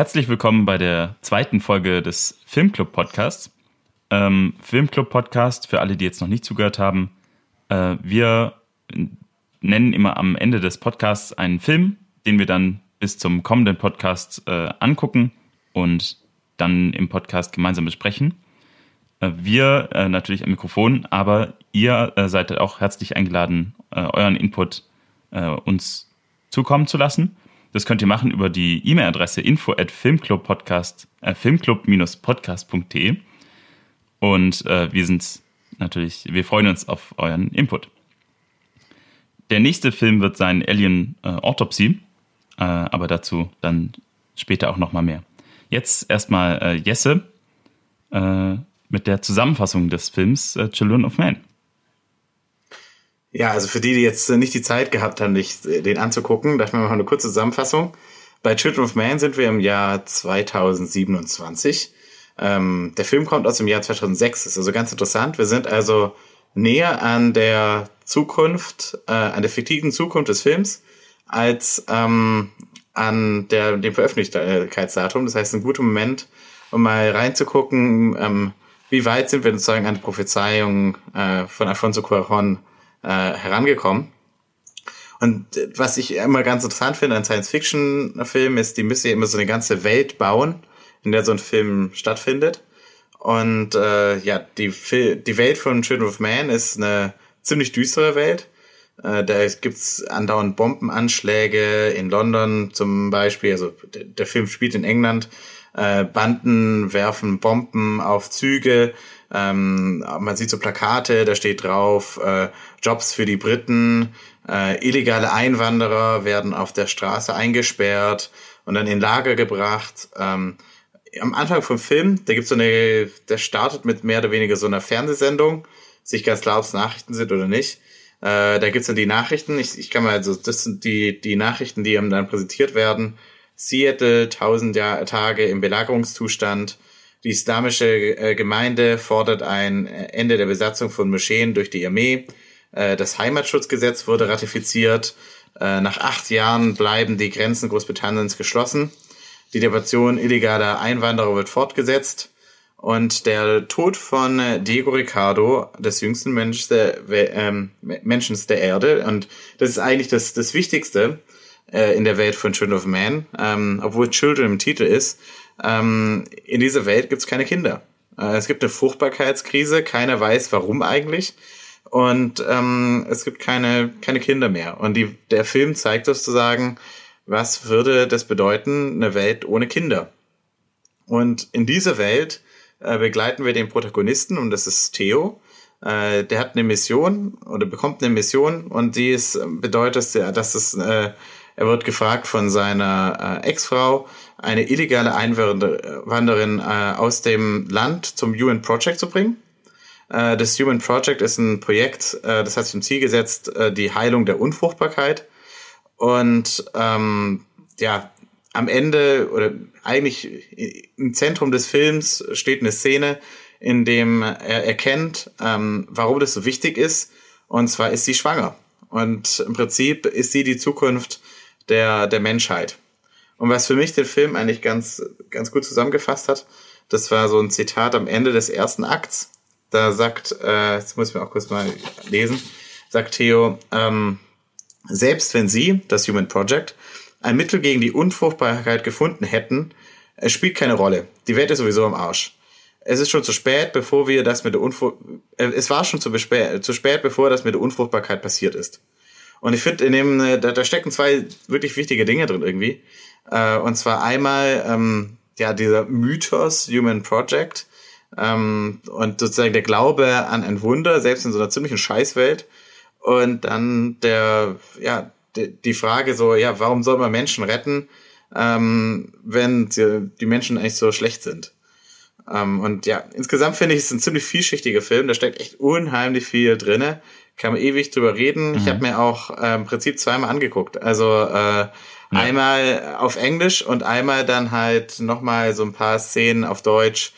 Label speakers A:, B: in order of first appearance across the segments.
A: Herzlich willkommen bei der zweiten Folge des Filmclub Podcasts. Ähm, Filmclub Podcast, für alle, die jetzt noch nicht zugehört haben. Äh, wir nennen immer am Ende des Podcasts einen Film, den wir dann bis zum kommenden Podcast äh, angucken und dann im Podcast gemeinsam besprechen. Äh, wir äh, natürlich am Mikrofon, aber ihr äh, seid auch herzlich eingeladen, äh, euren Input uns zukommen zu lassen. Das könnt ihr machen über die E-Mail-Adresse info at filmclub-podcast, äh, filmclub-podcast.de. Und äh, wir sind natürlich, wir freuen uns auf euren Input. Der nächste Film wird sein Alien äh, Autopsy, äh, aber dazu dann später auch nochmal mehr. Jetzt erstmal äh, Jesse äh, mit der Zusammenfassung des Films äh, Children of Man.
B: Ja, also für die, die jetzt nicht die Zeit gehabt haben, dich, äh, den anzugucken, dachte ich mal eine kurze Zusammenfassung. Bei Children of Man sind wir im Jahr 2027. Ähm, der Film kommt aus dem Jahr 2006. Das ist also ganz interessant. Wir sind also näher an der Zukunft, äh, an der fiktiven Zukunft des Films, als ähm, an der, dem Veröffentlichkeitsdatum. Das heißt, ein guter Moment, um mal reinzugucken, ähm, wie weit sind wir sozusagen an die Prophezeiung äh, von Alfonso Cuarón äh, herangekommen. Und was ich immer ganz interessant finde an Science-Fiction-Filmen ist, die müssen ja immer so eine ganze Welt bauen, in der so ein Film stattfindet. Und äh, ja, die, die Welt von Children of Man ist eine ziemlich düstere Welt. Äh, da gibt's andauernd Bombenanschläge in London zum Beispiel. Also der, Film spielt in England. Äh, Banden werfen Bomben auf Züge. Ähm, man sieht so Plakate, da steht drauf, äh, Jobs für die Briten, äh, illegale Einwanderer werden auf der Straße eingesperrt und dann in Lager gebracht. Ähm, am Anfang vom Film, da gibt's so eine, der startet mit mehr oder weniger so einer Fernsehsendung, sich ganz klar, ob es Nachrichten sind oder nicht. Äh, da gibt's dann die Nachrichten. Ich, ich kann mal, also das sind die, die Nachrichten, die ihm dann präsentiert werden. Seattle, 1000 Jahr, Tage im Belagerungszustand. Die islamische äh, Gemeinde fordert ein Ende der Besatzung von Moscheen durch die Armee. Äh, das Heimatschutzgesetz wurde ratifiziert. Äh, nach acht Jahren bleiben die Grenzen Großbritanniens geschlossen. Die Deportation illegaler Einwanderer wird fortgesetzt. Und der Tod von Diego Ricardo, des jüngsten Menschen der, ähm, Menschen der Erde, und das ist eigentlich das, das Wichtigste äh, in der Welt von Children of Man, ähm, obwohl Children im Titel ist, ähm, in dieser Welt gibt es keine Kinder. Äh, es gibt eine Fruchtbarkeitskrise, keiner weiß warum eigentlich und ähm, es gibt keine, keine Kinder mehr. Und die, der Film zeigt sozusagen, was würde das bedeuten, eine Welt ohne Kinder. Und in dieser Welt äh, begleiten wir den Protagonisten und das ist Theo. Äh, der hat eine Mission oder bekommt eine Mission und die ist, bedeutet, dass es, äh, er wird gefragt von seiner äh, Ex-Frau, eine illegale Einwanderin äh, aus dem Land zum UN Project zu bringen äh, das Human Project ist ein Projekt, äh, das hat zum Ziel gesetzt, äh, die Heilung der Unfruchtbarkeit. Und ähm, ja, am Ende oder eigentlich im Zentrum des Films steht eine Szene, in dem er erkennt, ähm, warum das so wichtig ist. Und zwar ist sie schwanger. Und im Prinzip ist sie die Zukunft der, der Menschheit. Und was für mich den Film eigentlich ganz, ganz gut zusammengefasst hat, das war so ein Zitat am Ende des ersten Akts. Da sagt, äh, jetzt muss ich mir auch kurz mal lesen, sagt Theo, ähm, selbst wenn Sie, das Human Project, ein Mittel gegen die Unfruchtbarkeit gefunden hätten, es spielt keine Rolle. Die Welt ist sowieso am Arsch. Es ist schon zu spät, bevor wir das mit der Unfruchtbarkeit, äh, es war schon zu, zu spät, bevor das mit der Unfruchtbarkeit passiert ist. Und ich finde, in dem, äh, da, da stecken zwei wirklich wichtige Dinge drin irgendwie. Äh, und zwar einmal, ähm, ja, dieser Mythos Human Project, ähm, und sozusagen der Glaube an ein Wunder, selbst in so einer ziemlichen Scheißwelt. Und dann der, ja, die Frage so, ja, warum soll man Menschen retten, ähm, wenn die, die Menschen eigentlich so schlecht sind? Ähm, und ja, insgesamt finde ich es ein ziemlich vielschichtiger Film. Da steckt echt unheimlich viel drinne. Kann man ewig drüber reden. Mhm. Ich habe mir auch äh, im Prinzip zweimal angeguckt. Also äh, ja. einmal auf Englisch und einmal dann halt nochmal so ein paar Szenen auf Deutsch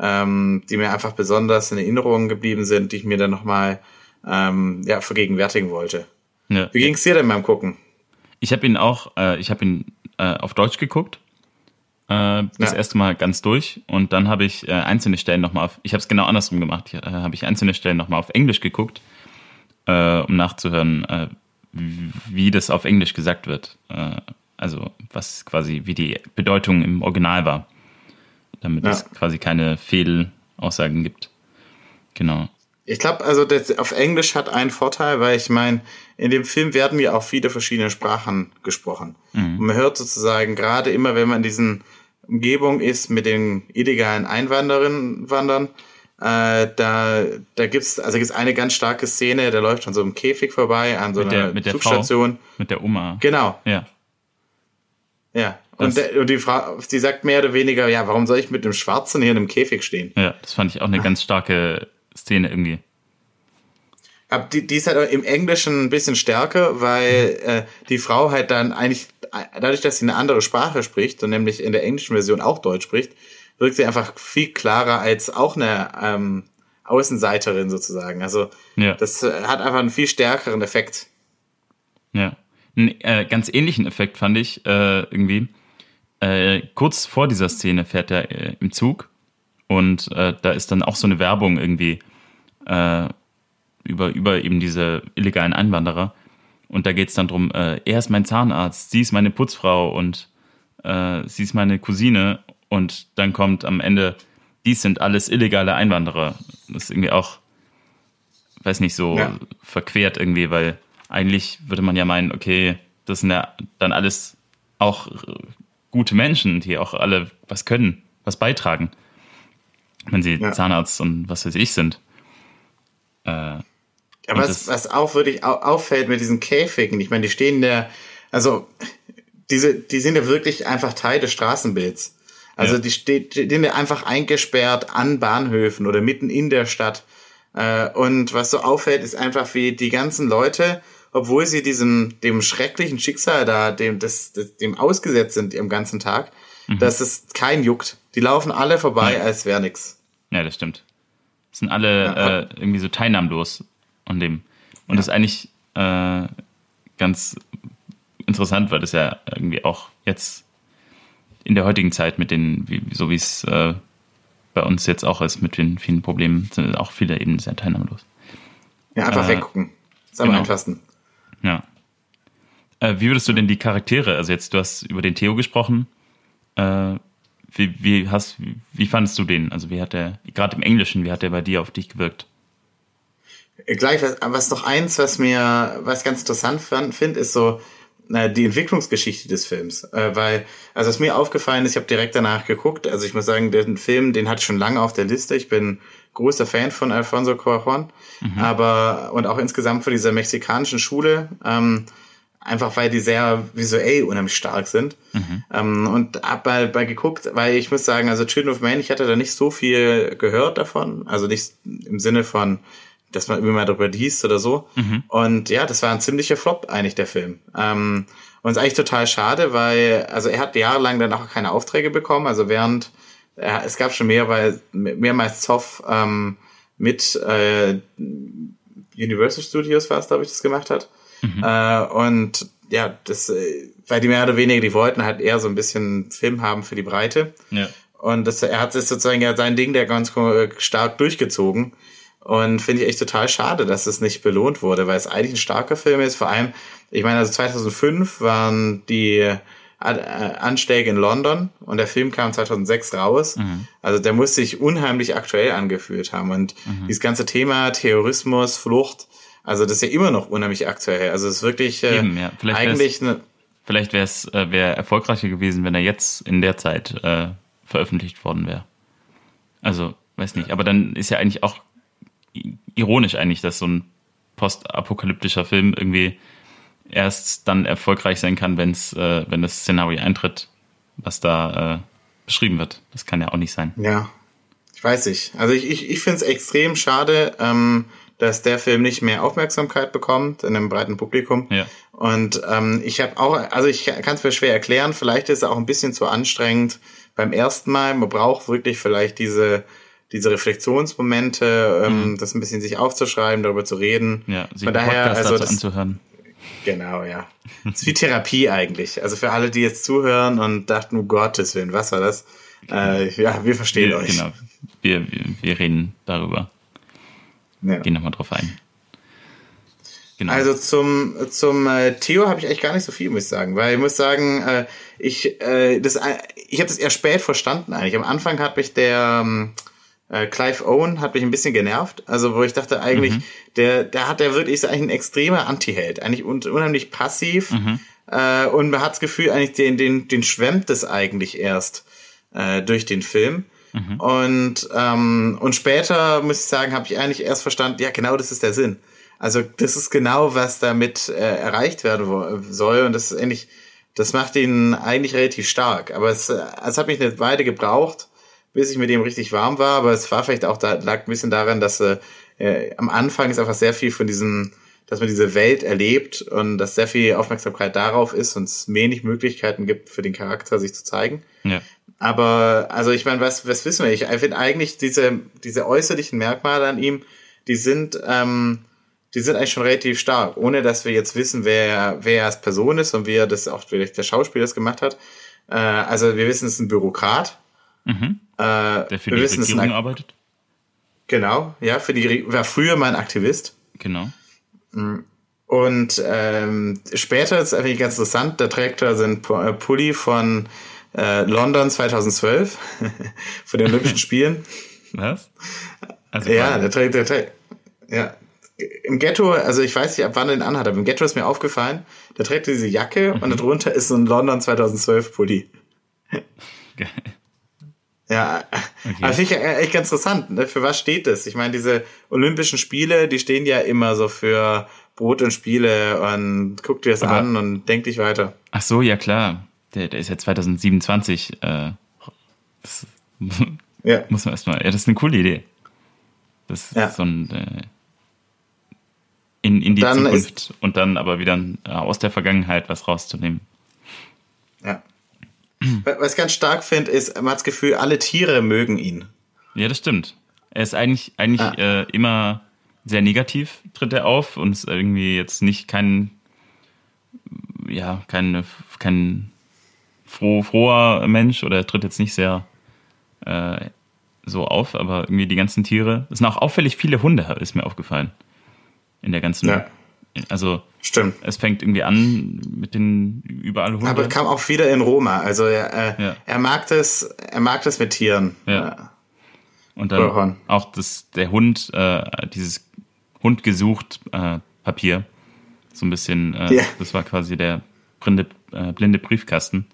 B: ähm, die mir einfach besonders in Erinnerung geblieben sind, die ich mir dann nochmal ähm, ja, vergegenwärtigen wollte. Ja. Wie ging es dir denn beim Gucken?
A: Ich habe ihn auch, äh, ich habe ihn äh, auf Deutsch geguckt äh, das
B: Ja.
A: erste Mal ganz durch und dann habe ich äh, einzelne Stellen nochmal auf, ich habe es genau andersrum gemacht, äh, habe ich einzelne Stellen nochmal auf Englisch geguckt, äh, um nachzuhören, äh, wie, das auf Englisch gesagt wird. Äh, also was quasi, wie die Bedeutung im Original war, damit
B: Ja.
A: es quasi keine Fehlaussagen gibt. Genau.
B: Ich glaube, also das auf Englisch hat einen Vorteil, weil ich meine, in dem Film werden ja auch viele verschiedene Sprachen gesprochen. Und man hört sozusagen gerade immer, wenn man diesen Umgebung ist mit den illegalen Einwanderern, Wandern, äh, da, da gibt's, also gibt's eine ganz starke Szene, der läuft an so einem Käfig vorbei, an so
A: Mit
B: einer
A: der, mit der Frau,
B: Zugstation.
A: mit der Oma.
B: Genau,
A: Ja,
B: ja. Und, der, und die Frau, die sagt mehr oder weniger, ja, warum soll ich mit dem Schwarzen hier in einem Käfig stehen?
A: ja, das fand ich auch eine ganz starke Szene irgendwie.
B: Aber die, die ist halt im Englischen ein bisschen stärker, weil äh, die Frau halt dann eigentlich, dadurch, dass sie eine andere Sprache spricht und nämlich in der englischen Version auch Deutsch spricht, wirkt sie einfach viel klarer als auch eine ähm, Außenseiterin sozusagen. Also
A: Ja.
B: das äh, hat einfach einen viel stärkeren Effekt.
A: Ja. Einen äh, ganz ähnlichen Effekt fand ich äh, irgendwie. Äh, kurz vor dieser Szene fährt er äh, im Zug und äh, da ist dann auch so eine Werbung irgendwie äh, über, über eben diese illegalen Einwanderer. Und da geht es dann drum, äh, er ist mein Zahnarzt, sie ist meine Putzfrau und äh, sie ist meine Cousine. Und dann kommt am Ende, dies sind alles illegale Einwanderer. Das ist irgendwie auch, weiß nicht, so
B: Ja.
A: verquert irgendwie, weil eigentlich würde man ja meinen, okay, das sind ja dann alles auch gute Menschen, die auch alle was können, was beitragen, wenn sie
B: Ja.
A: Zahnarzt und was weiß ich sind. Äh,
B: Aber
A: Und
B: was, was auch wirklich au auffällt mit diesen Käfigen, ich meine, die stehen der, also diese, die sind ja wirklich einfach Teil des Straßenbilds. Also
A: Ja.
B: die steht, die sind ja einfach eingesperrt an Bahnhöfen oder mitten in der Stadt. Äh, und was so auffällt, ist einfach, wie die ganzen Leute, obwohl sie diesem, dem schrecklichen Schicksal da, dem, das, dem ausgesetzt sind im ganzen Tag, dass es kein juckt. Die laufen alle vorbei,
A: Ja.
B: als wäre nix.
A: Ja, das stimmt. Sind alle
B: Ja.
A: äh, irgendwie so teilnahmlos an dem. Und das ist eigentlich äh, ganz interessant, weil das ja irgendwie auch jetzt in der heutigen Zeit mit den, wie, so wie es äh, bei uns jetzt auch ist, mit den vielen Problemen, sind auch viele eben sehr teilnahmlos.
B: Ja, einfach
A: Äh,
B: weggucken. ist am
A: genau.
B: einfachsten.
A: Ja. Äh, wie würdest du denn die Charaktere, also jetzt, du hast über den Theo gesprochen, äh, wie, wie, hast, wie fandest du den? Also wie hat der, gerade im Englischen, wie hat der bei dir auf dich gewirkt?
B: Gleich, was, was noch eins, was mir, was ganz interessant finde, ist so äh, die Entwicklungsgeschichte des Films. Äh, weil, also was mir aufgefallen ist, ich habe direkt danach geguckt, also ich muss sagen, den Film, den hatte ich schon lange auf der Liste. Ich bin großer Fan von Alfonso Cuarón, aber und auch insgesamt von dieser mexikanischen Schule. Ähm, einfach weil die sehr visuell unheimlich stark sind. Ähm, und hab bei, bei geguckt, weil ich muss sagen, also Children of Man, ich hatte da nicht so viel gehört davon, also nicht im Sinne von, dass man immer mal darüber liest oder so. Und ja, das war ein ziemlicher Flop eigentlich, der Film. Ähm, und ist eigentlich total schade, weil, also er hat jahrelang dann auch keine Aufträge bekommen, also während, er, es gab schon mehrmals, mehrmals Zoff ähm, mit äh, Universal Studios war es, glaube ich, das gemacht hat. Äh, und ja, das, äh, weil die mehr oder weniger, die wollten halt eher so ein bisschen Film haben für die Breite.
A: Ja.
B: Und das, er hat es sozusagen ja sein Ding der ganz äh, stark durchgezogen. Und finde ich echt total schade, dass es nicht belohnt wurde, weil es eigentlich ein starker Film ist. Vor allem, ich meine, also 2005 waren die äh, Anschläge in London und der Film kam 2006 raus. Also der muss sich unheimlich aktuell angefühlt haben. Und dieses ganze Thema Terrorismus, Flucht, also das ist ja immer noch unheimlich aktuell. Also es ist wirklich äh,
A: Eben, ja. Vielleicht
B: eigentlich eine,
A: Vielleicht wäre es äh, wär erfolgreicher gewesen, wenn er jetzt in der Zeit äh, veröffentlicht worden wäre. Also, weiß nicht. Aber dann ist ja eigentlich auch ironisch eigentlich, dass so ein postapokalyptischer Film irgendwie erst dann erfolgreich sein kann, wenn's, äh, wenn das Szenario eintritt, was da äh, beschrieben wird. Das kann ja auch nicht sein.
B: Ja, ich weiß nicht. Also ich, ich, ich finde es extrem schade, ähm, dass der Film nicht mehr Aufmerksamkeit bekommt in einem breiten Publikum.
A: Ja.
B: Und ähm, ich habe auch, also ich kann es mir schwer erklären, vielleicht ist es auch ein bisschen zu anstrengend beim ersten Mal. Man braucht wirklich vielleicht diese, diese Reflexionsmomente, ähm, das ein bisschen sich aufzuschreiben, darüber zu reden.
A: Ja, sich
B: Von daher,
A: Podcast
B: also das,
A: anzuhören.
B: Genau, ja. Das ist wie Therapie eigentlich. Also für alle, die jetzt zuhören und dachten, um Gottes Willen, was war das? Äh, ja, wir verstehen
A: wir,
B: euch.
A: Genau. Wir, wir, wir reden darüber.
B: Ja.
A: Gehen nochmal drauf ein.
B: Genau. Also zum, zum äh, Theo habe ich eigentlich gar nicht so viel, muss ich sagen. Weil ich muss sagen, äh, ich, äh, das, äh, ich habe das eher spät verstanden eigentlich. Am Anfang hat mich der ähm, äh, Clive Owen hat mich ein bisschen genervt. Also wo ich dachte eigentlich, mhm. der, der hat der wirklich ist eigentlich ein extremer Anti-Held. Eigentlich un unheimlich passiv. Mhm. Äh, und man hat das Gefühl, eigentlich den, den, den schwemmt es eigentlich erst äh, durch den Film. Mhm. Und, ähm, und später, muss ich sagen, habe ich eigentlich erst verstanden, ja, genau das ist der Sinn. Also das ist genau, was damit äh, erreicht werden soll. Und das ist eigentlich, das macht ihn eigentlich relativ stark. Aber es, es hat mich eine Weile gebraucht, bis ich mit ihm richtig warm war. Aber es war vielleicht auch, da lag ein bisschen daran, dass äh, äh, am Anfang ist einfach sehr viel von diesem, dass man diese Welt erlebt und dass sehr viel Aufmerksamkeit darauf ist und es wenig Möglichkeiten gibt für den Charakter, sich zu zeigen. Ja. Aber, also ich meine, was, was wissen wir? Ich finde eigentlich diese, diese äußerlichen Merkmale an ihm, die sind, ähm, die sind eigentlich schon relativ stark, ohne dass wir jetzt wissen, wer, wer er als Person ist und wie er das auch vielleicht der Schauspieler das gemacht hat. Äh, also wir wissen, es ist ein Bürokrat.
A: Mhm. Äh, der für die wissen, Regierung ein, arbeitet.
B: Genau, ja, für die war früher mal ein Aktivist.
A: Genau.
B: Mm. Und ähm, später ist eigentlich ganz interessant, der trägt da sind äh, Pulli von äh, London 2012, von den Olympischen Spielen.
A: Was?
B: Also ja, der trägt, der trägt, ja, im Ghetto, also ich weiß nicht, ab wann er den anhat, aber im Ghetto ist mir aufgefallen, der trägt diese Jacke mhm. und darunter ist so ein London 2012 Pulli. Geil. Ja, okay. aber finde ich echt ganz interessant. Ne? Für was steht das? Ich meine, diese Olympischen Spiele, die stehen ja immer so für Brot und Spiele und guck dir das aber, an und denk dich weiter.
A: Ach so, ja klar. Der, der ist ja 2027. Äh, das, ja. Muss man erstmal. Ja, das ist eine coole Idee. Das ist ja. so ein äh, in, in die dann Zukunft und dann aber wieder äh, aus der Vergangenheit was rauszunehmen.
B: Ja. Was ich ganz stark finde, ist, man hat das Gefühl, alle Tiere mögen ihn.
A: Ja, das stimmt. Er ist eigentlich, eigentlich ah. äh, immer sehr negativ, tritt er auf und ist irgendwie jetzt nicht kein, ja, kein, kein froh, froher Mensch oder er tritt jetzt nicht sehr äh, so auf, aber irgendwie die ganzen Tiere. Es sind auch auffällig viele Hunde, ist mir aufgefallen in der ganzen. Ja. Also
B: Stimmt.
A: es fängt irgendwie an mit den überall
B: Hunden. Aber kam auch wieder in Roma. Also er, äh, ja. er mag das, er mag das mit Tieren.
A: Ja. Und dann Rohan. auch das, der Hund, äh, dieses Hund gesucht äh, Papier. So ein bisschen, äh, ja. das war quasi der blinde, äh, blinde Briefkasten.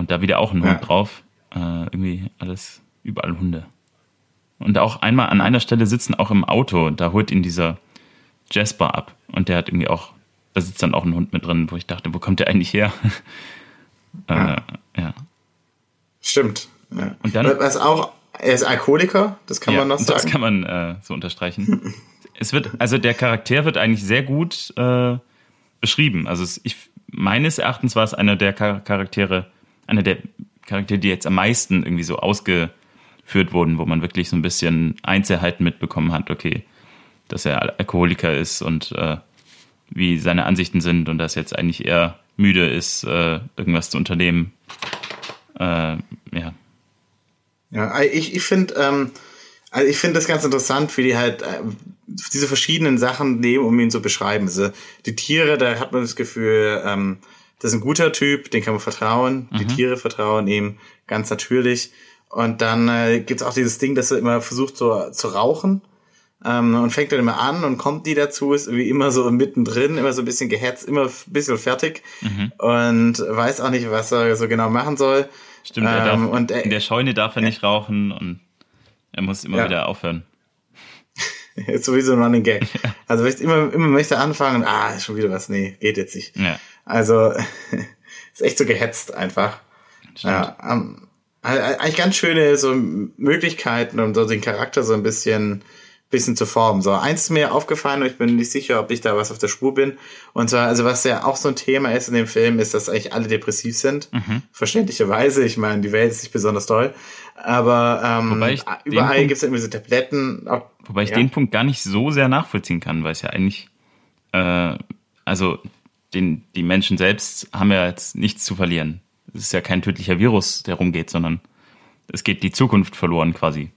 A: Und da wieder auch ein Hund ja. drauf. Äh, irgendwie alles, überall Hunde. Und auch einmal an einer Stelle sitzen auch im Auto, da holt ihn dieser Jasper ab. Und der hat irgendwie auch, da sitzt dann auch ein Hund mit drin, wo ich dachte, wo kommt der eigentlich her?
B: Ja. äh, ja. Stimmt. Ja. Und dann, Was auch, er ist Alkoholiker, das kann ja, man noch sagen.
A: Das kann man äh, so unterstreichen. es wird, also der Charakter wird eigentlich sehr gut äh, beschrieben. Also es, ich, meines Erachtens war es einer der Charaktere, einer der Charaktere, die jetzt am meisten irgendwie so ausgeführt wurden, wo man wirklich so ein bisschen Einzelheiten mitbekommen hat. Okay, dass er Alkoholiker ist und äh, wie seine Ansichten sind und dass jetzt eigentlich eher müde ist, äh, irgendwas zu unternehmen. Äh, ja.
B: Ja, ich, ich finde, ähm, also ich das ganz interessant, wie die halt äh, diese verschiedenen Sachen nehmen, um ihn zu beschreiben. Also die Tiere, da hat man das Gefühl, ähm, das ist ein guter Typ, den kann man vertrauen. Mhm. Die Tiere vertrauen ihm ganz natürlich. Und dann äh, gibt es auch dieses Ding, dass er immer versucht so, zu rauchen ähm, und fängt dann immer an und kommt die dazu, ist wie immer so mittendrin, immer so ein bisschen gehetzt, immer ein bisschen fertig mhm. und weiß auch nicht, was er so genau machen soll.
A: Stimmt, er darf, ähm, und er, in der Scheune darf er nicht rauchen und er muss immer ja. wieder aufhören.
B: ist sowieso ein Running Gag. Also ich immer, immer möchte anfangen, ah, schon wieder was, nee, geht jetzt nicht. Ja. Also ist echt so gehetzt einfach. Ja, ähm, eigentlich ganz schöne so Möglichkeiten, um so den Charakter so ein bisschen bisschen zu formen. So, eins ist mir aufgefallen und ich bin nicht sicher, ob ich da was auf der Spur bin. Und zwar, also was ja auch so ein Thema ist in dem Film, ist, dass eigentlich alle depressiv sind. Mhm. Verständlicherweise. Ich meine, die Welt ist nicht besonders toll. Aber ähm, überall gibt es irgendwie so Tabletten.
A: Auch, wobei ich ja. den Punkt gar nicht so sehr nachvollziehen kann, weil es ja eigentlich äh, also den, die Menschen selbst haben ja jetzt nichts zu verlieren. Es ist ja kein tödlicher Virus, der rumgeht, sondern es geht die Zukunft verloren quasi.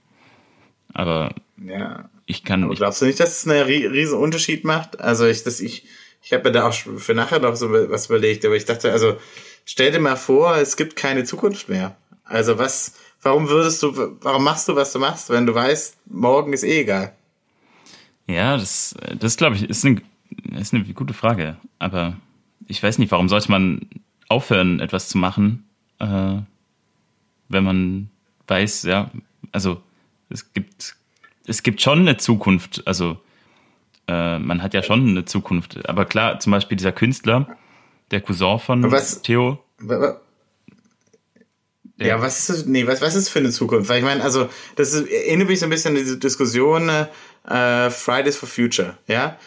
A: Aber
B: Ja.
A: ich kann.
B: Aber glaubst du nicht, dass es einen rie- riesen Unterschied macht? Also ich, das, ich, ich habe mir da auch für nachher noch so was überlegt, aber ich dachte, also stell dir mal vor, es gibt keine Zukunft mehr. Also was, warum würdest du, warum machst du, was du machst, wenn du weißt, morgen ist eh egal?
A: ja, das, das glaube ich, ist eine, ist eine gute Frage. Aber ich weiß nicht, warum sollte man aufhören, etwas zu machen, äh, wenn man weiß, ja, also es gibt, es gibt schon eine Zukunft, also äh, man hat ja schon eine Zukunft. Aber klar, zum Beispiel dieser Künstler, der Cousin von
B: Was-
A: Theo,
B: Ja, was ist das, nee, was, was ist für eine Zukunft? Weil ich meine, also, das ist, erinnert mich so ein bisschen an diese Diskussion, äh, Fridays for Future, ja?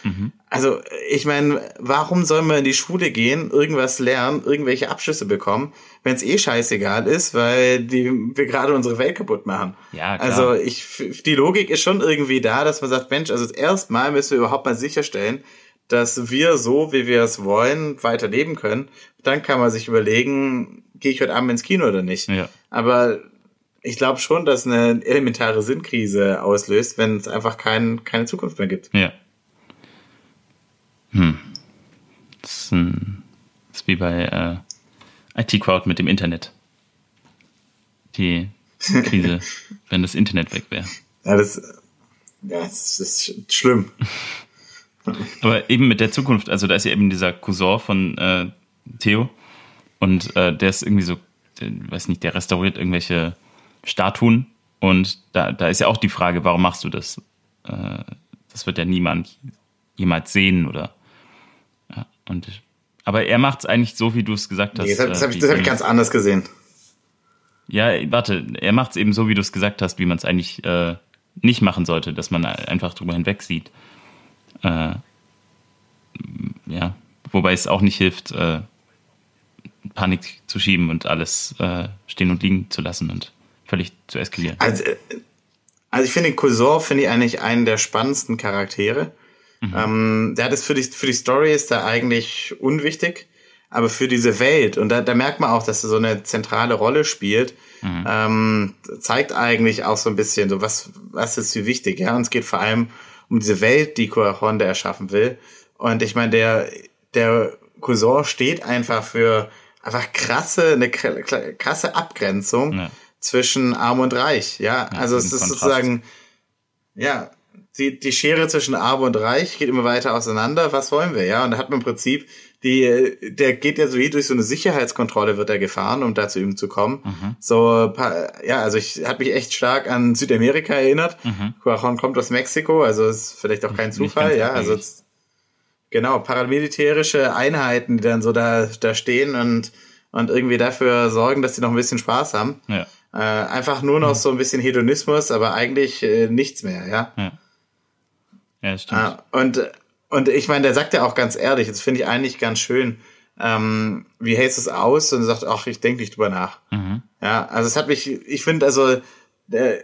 B: Also, ich meine, warum sollen wir in die Schule gehen, irgendwas lernen, irgendwelche Abschlüsse bekommen, wenn es eh scheißegal ist, weil die, wir gerade unsere Welt kaputt machen?
A: Ja, klar.
B: Also, ich, die Logik ist schon irgendwie da, dass man sagt, Mensch, also erstmal müssen wir überhaupt mal sicherstellen, dass wir so, wie wir es wollen, weiterleben können. Dann kann man sich überlegen, gehe ich heute Abend ins Kino oder nicht.
A: Ja.
B: Aber ich glaube schon, dass eine elementare Sinnkrise auslöst, wenn es einfach kein, keine Zukunft mehr gibt.
A: Ja. Hm. Das ist, ein, das ist wie bei äh, IT-Crowd mit dem Internet. Die Krise, wenn das Internet weg wäre.
B: Ja, das, ja, das ist schlimm.
A: Aber eben mit der Zukunft, also da ist ja eben dieser Cousin von äh, Theo und äh, der ist irgendwie so, der, weiß nicht, der restauriert irgendwelche Statuen und da, da ist ja auch die Frage, warum machst du das? Äh, das wird ja niemand jemals sehen oder ja, und aber er macht es eigentlich so, wie du es gesagt hast.
B: Nee, das habe
A: äh,
B: ich, das hab ich ganz anders gesehen.
A: ja, warte, er macht es eben so, wie du es gesagt hast, wie man es eigentlich äh, nicht machen sollte, dass man einfach drüber hinweg sieht. Äh, ja, wobei es auch nicht hilft, äh, Panik zu schieben und alles äh, stehen und liegen zu lassen und völlig zu eskalieren.
B: Also, äh, also ich finde, Cousin finde ich eigentlich einen der spannendsten Charaktere. Ähm, der hat es für die, für die Story ist da eigentlich unwichtig, aber für diese Welt, und da, da merkt man auch, dass er so eine zentrale Rolle spielt, ähm, zeigt eigentlich auch so ein bisschen, so was, was ist wie wichtig, ja. Und es geht vor allem um diese Welt, die Cuaron da erschaffen will. Und ich meine, der, der Cousin steht einfach für einfach krasse, eine kr- krasse Abgrenzung
A: Ja.
B: zwischen Arm und Reich, ja. also es ist
A: Kontrast.
B: sozusagen, ja, die, die Schere zwischen Arm und Reich geht immer weiter auseinander. Was wollen wir, ja? Und da hat man im Prinzip, die, der geht ja so wie durch so eine Sicherheitskontrolle wird er gefahren, um da zu ihm zu kommen.
A: Mhm.
B: So, ja, also ich hat mich echt stark an Südamerika erinnert. Cuaron kommt aus Mexiko, also ist vielleicht auch kein
A: Mhm.
B: Zufall, ja. Also
A: abwegig.
B: es- genau, paramilitärische Einheiten, die dann so da, da stehen und, und irgendwie dafür sorgen, dass die noch ein bisschen Spaß haben.
A: Ja,
B: Äh, einfach nur noch so ein bisschen Hedonismus, aber eigentlich äh, nichts mehr, ja.
A: ja. Ja, stimmt.
B: Ah, und, und ich meine, der sagt ja auch ganz ehrlich, das finde ich eigentlich ganz schön, ähm, wie hältst du es aus? Und er sagt, ach, ich denke nicht drüber nach.
A: Mhm.
B: Ja, also es hat mich, ich finde also, der,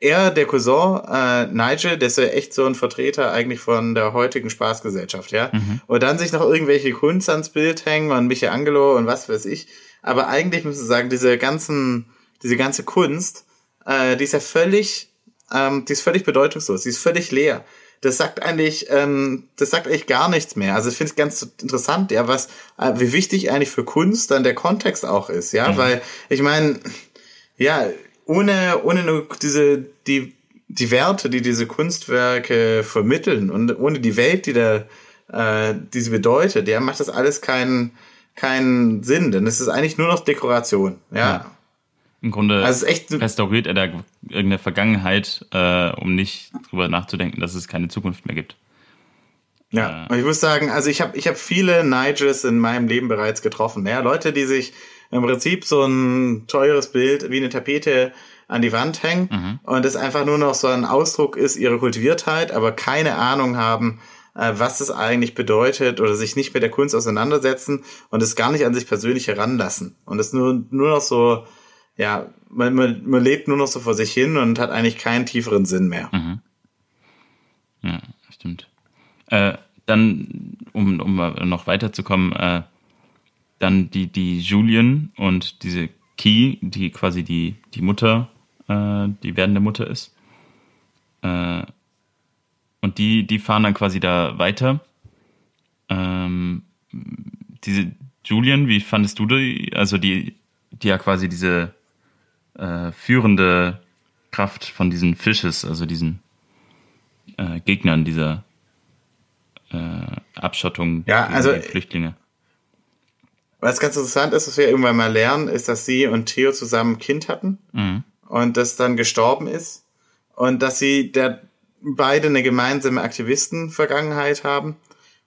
B: er, der Cousin, äh, Nigel, der ist ja echt so ein Vertreter eigentlich von der heutigen Spaßgesellschaft, ja. Und dann sich noch irgendwelche Kunst ans Bild hängen und Michelangelo und was weiß ich. Aber eigentlich muss ich sagen, diese ganzen, diese ganze Kunst, äh, die ist ja völlig, ähm, die ist völlig bedeutungslos, die ist völlig leer. Das sagt eigentlich, ähm, das sagt eigentlich gar nichts mehr. Also ich finde es ganz interessant, ja, was, äh, wie wichtig eigentlich für Kunst dann der Kontext auch ist, ja, weil ich meine, ja, ohne, ohne diese, die, die Werte, die diese Kunstwerke vermitteln und ohne die Welt, die da, äh, die sie bedeutet, ja, macht das alles keinen, keinen Sinn, denn es ist eigentlich nur noch Dekoration, ja.
A: Ja. Im Grunde
B: Also echt,
A: restauriert er da irgendeine Vergangenheit, äh, um nicht drüber nachzudenken, dass es keine Zukunft mehr gibt.
B: Ja, und ich muss sagen, also ich habe ich hab viele Nigels in meinem Leben bereits getroffen. Ja, Leute, die sich im Prinzip so ein teures Bild wie eine Tapete an die Wand hängen und es einfach nur noch so ein Ausdruck ist ihrer Kultiviertheit, aber keine Ahnung haben, äh, was es eigentlich bedeutet oder sich nicht mit der Kunst auseinandersetzen und es gar nicht an sich persönlich heranlassen. Und es nur, nur noch so, ja, man, man, man lebt nur noch so vor sich hin und hat eigentlich keinen tieferen Sinn mehr.
A: Ja, stimmt. Äh, dann, um, um noch weiterzukommen, äh, dann die, die Julian und diese Key, die quasi die, die Mutter, äh, die werdende Mutter ist. Äh, und die, die fahren dann quasi da weiter. Ähm, diese Julian, wie fandest du die? Also die, die ja quasi diese äh, führende Kraft von diesen Fishes, also diesen äh, Gegnern dieser äh, Abschottung
B: ja, also,
A: Flüchtlinge.
B: Was ganz interessant ist, was wir irgendwann mal lernen, ist, dass sie und Theo zusammen ein Kind hatten mhm. und das dann gestorben ist und dass sie der, beide eine gemeinsame Aktivistenvergangenheit haben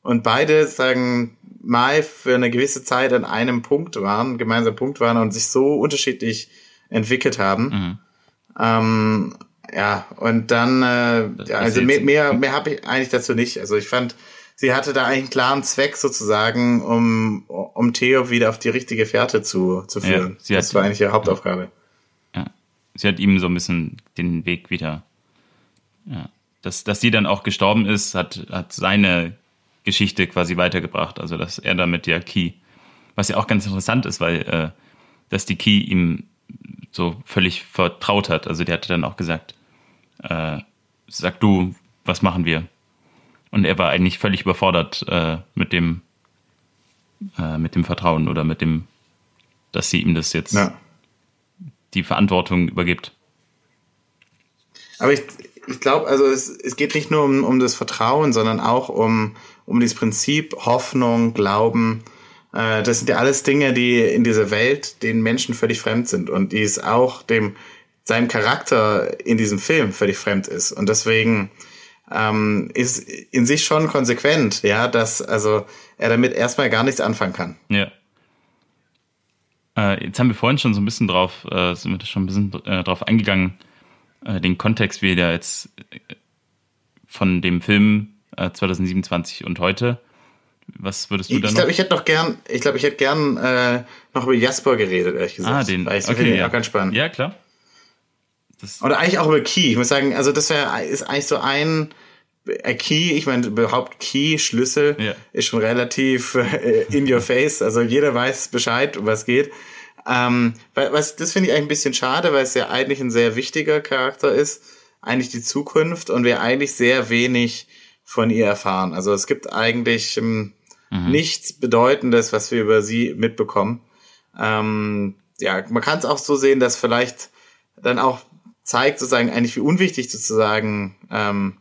B: und beide sagen mal für eine gewisse Zeit an einem Punkt waren, gemeinsam Punkt waren und sich so unterschiedlich entwickelt haben. Mhm. Ähm, ja, und dann, äh, ja, also mehr, mehr, mehr habe ich eigentlich dazu nicht. Also ich fand, sie hatte da eigentlich einen klaren Zweck sozusagen, um, um Theo wieder auf die richtige Fährte zu, zu führen. Ja, das war eigentlich ihre Hauptaufgabe.
A: Ja. Sie hat ihm so ein bisschen den Weg wieder. Ja. Dass, dass sie dann auch gestorben ist, hat, hat seine Geschichte quasi weitergebracht. Also dass er damit ja Key, was ja auch ganz interessant ist, weil äh, dass die Key ihm so völlig vertraut hat. Also der hatte dann auch gesagt, äh, sag du, was machen wir? Und er war eigentlich völlig überfordert äh, mit dem äh, mit dem Vertrauen oder mit dem, dass sie ihm das jetzt ja. die Verantwortung übergibt.
B: Aber ich, ich glaube, also es, es geht nicht nur um, um das Vertrauen, sondern auch um, um dieses Prinzip Hoffnung, Glauben. Äh, das sind ja alles Dinge, die in dieser Welt den Menschen völlig fremd sind und die es auch dem seinem Charakter in diesem Film völlig fremd ist. Und deswegen ähm, ist in sich schon konsequent, ja, dass also er damit erstmal gar nichts anfangen kann.
A: Ja. Äh, jetzt haben wir vorhin schon so ein bisschen drauf, äh, sind wir schon ein bisschen äh, drauf eingegangen, äh, den Kontext, wie der jetzt äh, von dem Film 2027 äh, und heute. Was würdest du
B: ich,
A: da
B: noch? Ich glaube, ich hätte noch gern, ich glaube, ich hätte gern noch über Jasper geredet, ehrlich gesagt.
A: Ah, den.
B: Weil ich
A: okay,
B: ja. auch ganz spannend.
A: Ja, klar.
B: Das Oder eigentlich auch über Key. Ich muss sagen, also das wäre ist eigentlich so ein äh, Key, ich meine, überhaupt Key, Schlüssel, ja. ist schon relativ äh, in your face. Also jeder weiß Bescheid, um was geht. Ähm, was, das finde ich eigentlich ein bisschen schade, weil es ja eigentlich ein sehr wichtiger Charakter ist. Eigentlich die Zukunft und wir eigentlich sehr wenig von ihr erfahren. Also es gibt eigentlich ähm, mhm. nichts Bedeutendes, was wir über sie mitbekommen. Ähm, ja, man kann es auch so sehen, dass vielleicht dann auch zeigt sozusagen eigentlich, wie unwichtig sozusagen ähm,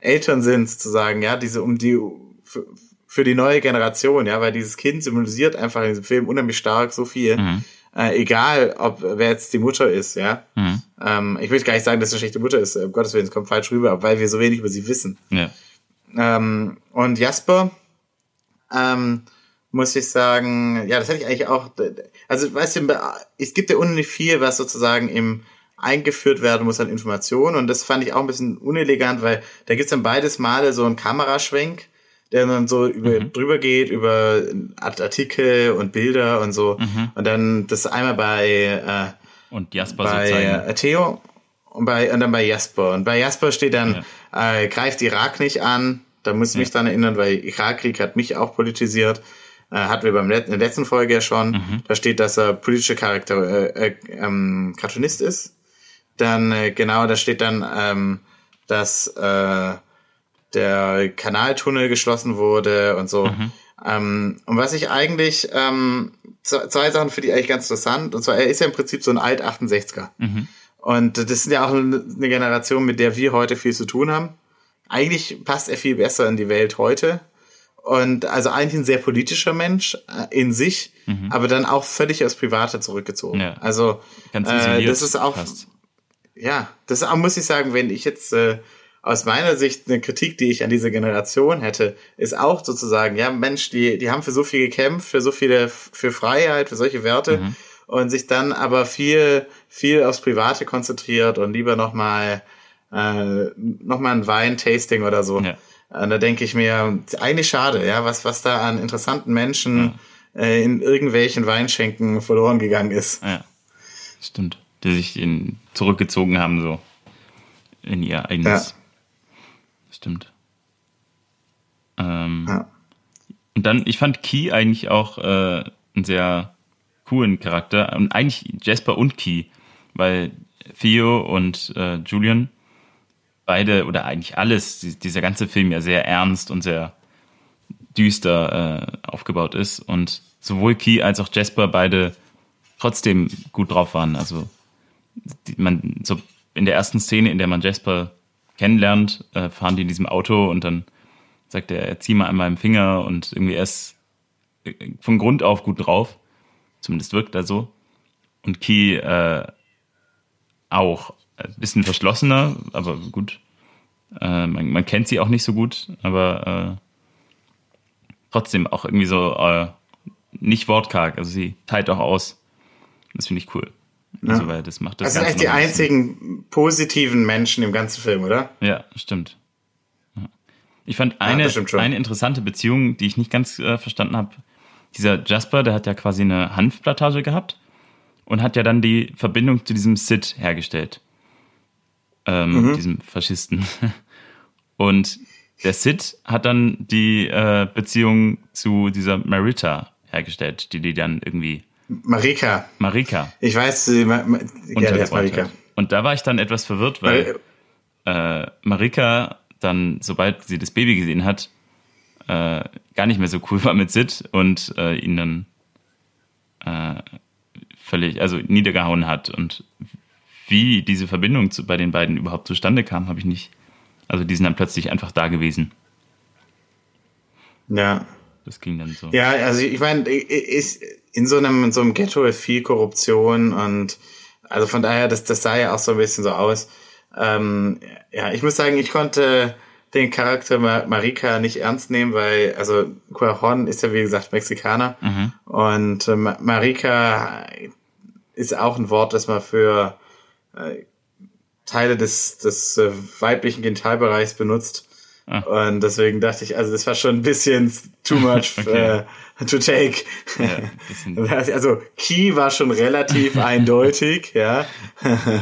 B: Eltern sind, sozusagen, ja, diese um die für, für die neue Generation, ja, weil dieses Kind symbolisiert einfach in diesem Film unheimlich stark so viel. Mhm. Äh, egal, ob wer jetzt die Mutter ist, ja. Mhm. Ähm, ich möchte gar nicht sagen, dass sie eine schlechte Mutter ist, um Gottes Willen, es kommt falsch rüber, weil wir so wenig über sie wissen. Ja. Ähm, und Jasper, ähm, muss ich sagen, ja, das hätte ich eigentlich auch, also weißt du, es gibt ja unheimlich viel, was sozusagen im eingeführt werden muss an Informationen. Und das fand ich auch ein bisschen unelegant, weil da gibt's dann beides Male so einen Kameraschwenk, der dann so über, mhm. drüber geht, über Artikel und Bilder und so. Mhm. Und dann das einmal bei,
A: äh, und Jasper
B: bei äh, Theo und, bei, und dann bei Jasper. Und bei Jasper steht dann, ja. äh, greift Irak nicht an. Da muss ich mich ja. dran erinnern, weil Irakkrieg hat mich auch politisiert. Äh, hatten wir beim Let in der letzten Folge ja schon. Mhm. Da steht, dass er politische Charakter, äh, äh, ähm, Cartoonist ist dann äh, genau, da steht dann, ähm, dass äh, der Kanaltunnel geschlossen wurde und so. Mhm. Ähm, und was ich eigentlich, ähm, zwei Sachen finde ich eigentlich ganz interessant. Und zwar, er ist ja im Prinzip so ein Alt-68er. Mhm. Und das sind ja auch eine Generation, mit der wir heute viel zu tun haben. Eigentlich passt er viel besser in die Welt heute. Und also eigentlich ein sehr politischer Mensch äh, in sich, mhm. aber dann auch völlig aufs Private zurückgezogen. Ja. Also äh, das ist auch, fast ja, das muss ich sagen, wenn ich jetzt äh, aus meiner Sicht eine Kritik, die ich an diese Generation hätte, ist auch sozusagen, ja, Mensch, die, die haben für so viel gekämpft, für so viele, für Freiheit, für solche Werte mhm. und sich dann aber viel, viel aufs Private konzentriert und lieber nochmal äh, noch mal ein Wein-Tasting oder so. Ja. Und da denke ich mir, eigentlich schade, ja, was, was da an interessanten Menschen ja. äh, in irgendwelchen Weinschenken verloren gegangen ist.
A: Ja, stimmt die sich in, zurückgezogen haben, so in ihr eigenes. Ja. Stimmt. Ähm, ja. Und dann, ich fand Key eigentlich auch äh, einen sehr coolen Charakter. Und eigentlich Jasper und Key, weil Theo und äh, Julian beide oder eigentlich alles, dieser ganze Film ja sehr ernst und sehr düster äh, aufgebaut ist. Und sowohl Key als auch Jasper beide trotzdem gut drauf waren. Also man so in der ersten Szene, in der man Jasper kennenlernt, äh, fahren die in diesem Auto und dann sagt er, zieh mal an meinem Finger und irgendwie er ist äh, von Grund auf gut drauf. Zumindest wirkt er so. Und Key äh, auch. Ein bisschen verschlossener, aber gut. Äh, man, man, kennt sie auch nicht so gut, aber äh, trotzdem auch irgendwie so äh, nicht wortkarg. Also sie teilt auch aus. Das finde ich cool.
B: Ja. Also, weil das macht das. Das sind echt die einzigen positiven Menschen im ganzen Film, oder?
A: Ja, stimmt. Ich fand eine, ja, eine interessante Beziehung, die ich nicht ganz äh, verstanden habe. Dieser Jasper, der hat ja quasi eine Hanfplantage gehabt und hat ja dann die Verbindung zu diesem Sid hergestellt. Ähm, mhm. Diesem Faschisten. Und der Sid hat dann die äh, Beziehung zu dieser Marita hergestellt, die die dann irgendwie.
B: Marika.
A: Marika.
B: Ich weiß, sie, ma, ma, ja, die Marika.
A: Und da war ich dann etwas verwirrt, weil äh, Marika dann, sobald sie das Baby gesehen hat, äh, gar nicht mehr so cool war mit Sid und äh, ihn dann äh, völlig, also niedergehauen hat. Und wie diese Verbindung zu, bei den beiden überhaupt zustande kam, habe ich nicht. Also die sind dann plötzlich einfach da gewesen.
B: Ja.
A: Das ging dann so.
B: Ja, also ich meine, in so einem, in so einem Ghetto ist viel Korruption und also von daher, das, das sah ja auch so ein bisschen so aus. Ähm, ja, ich muss sagen, ich konnte den Charakter Marika nicht ernst nehmen, weil, also Cuaron ist ja wie gesagt Mexikaner mhm. und äh, Marika ist auch ein Wort, das man für äh, Teile des, des äh, weiblichen Genitalbereichs benutzt. Ah. Und deswegen dachte ich, also das war schon ein bisschen too much okay. to take. Ja, also Key war schon relativ eindeutig, ja.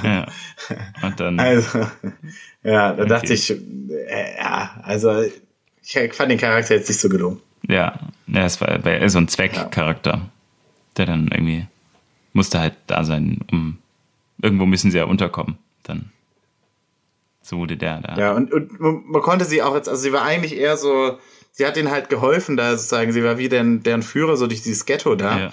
B: ja. Und dann. Also, ja, da okay. dachte ich, äh, ja, also ich fand den Charakter jetzt nicht so gelungen.
A: Ja, ja es war, war so ein Zweckcharakter, ja. der dann irgendwie musste halt da sein, um irgendwo müssen sie ja unterkommen. Dann so wurde der da.
B: Ja, und, und man konnte sie auch jetzt, also sie war eigentlich eher so, sie hat ihnen halt geholfen, da sozusagen, sie war wie deren, deren Führer so durch dieses Ghetto da. Ja.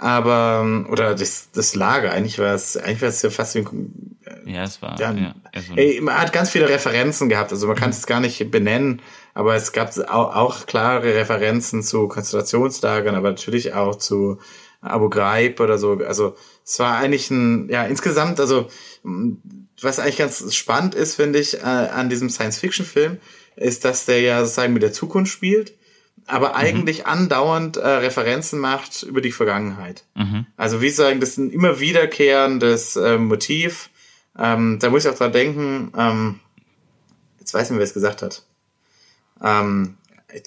B: Aber, oder das, das Lager, eigentlich war es, eigentlich war es ja fast wie ein,
A: Ja, es war, ja,
B: ja so ey, man hat ganz viele Referenzen gehabt, also man kann es gar nicht benennen, aber es gab auch, auch klare Referenzen zu Konzentrationslagern, aber natürlich auch zu Abu Ghraib oder so. Also es war eigentlich ein, ja, insgesamt, also was eigentlich ganz spannend ist, finde ich, äh, an diesem Science-Fiction-Film, ist, dass der ja sozusagen mit der Zukunft spielt, aber mhm. eigentlich andauernd äh, Referenzen macht über die Vergangenheit. Mhm. Also wie sagen, das ist ein immer wiederkehrendes äh, Motiv. Ähm, da muss ich auch dran denken, ähm, jetzt weiß ich nicht, wer es gesagt hat. Ähm,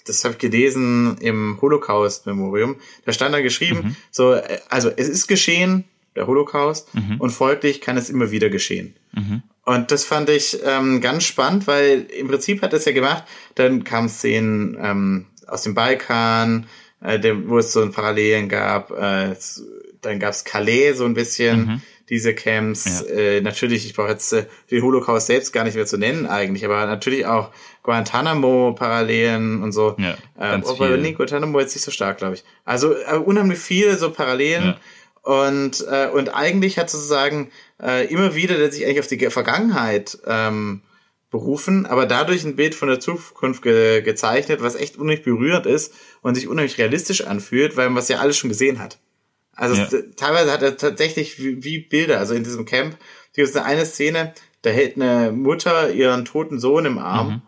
B: das habe ich gelesen im Holocaust-Memorium. Da stand da geschrieben, mhm. so, äh, also es ist geschehen, der Holocaust, mhm. und folglich kann es immer wieder geschehen. Mhm. Und das fand ich ähm, ganz spannend, weil im Prinzip hat es ja gemacht, dann kamen Szenen ähm, aus dem Balkan, äh, dem, wo es so ein Parallelen gab, äh, dann gab es Calais so ein bisschen, mhm. diese Camps. Ja. Äh, natürlich, ich brauche jetzt äh, den Holocaust selbst gar nicht mehr zu nennen eigentlich, aber natürlich auch Guantanamo-Parallelen und so. Ja, ganz äh, aber Guantanamo jetzt nicht so stark, glaube ich. Also äh, unheimlich viele so Parallelen. Ja. Und, äh, und eigentlich hat sozusagen äh, immer wieder der sich eigentlich auf die Vergangenheit ähm, berufen, aber dadurch ein Bild von der Zukunft ge gezeichnet, was echt unheimlich berührend ist und sich unheimlich realistisch anfühlt, weil man es ja alles schon gesehen hat. Also ja. teilweise hat er tatsächlich wie, wie Bilder, also in diesem Camp, hier ist eine Szene, da hält eine Mutter ihren toten Sohn im Arm mhm.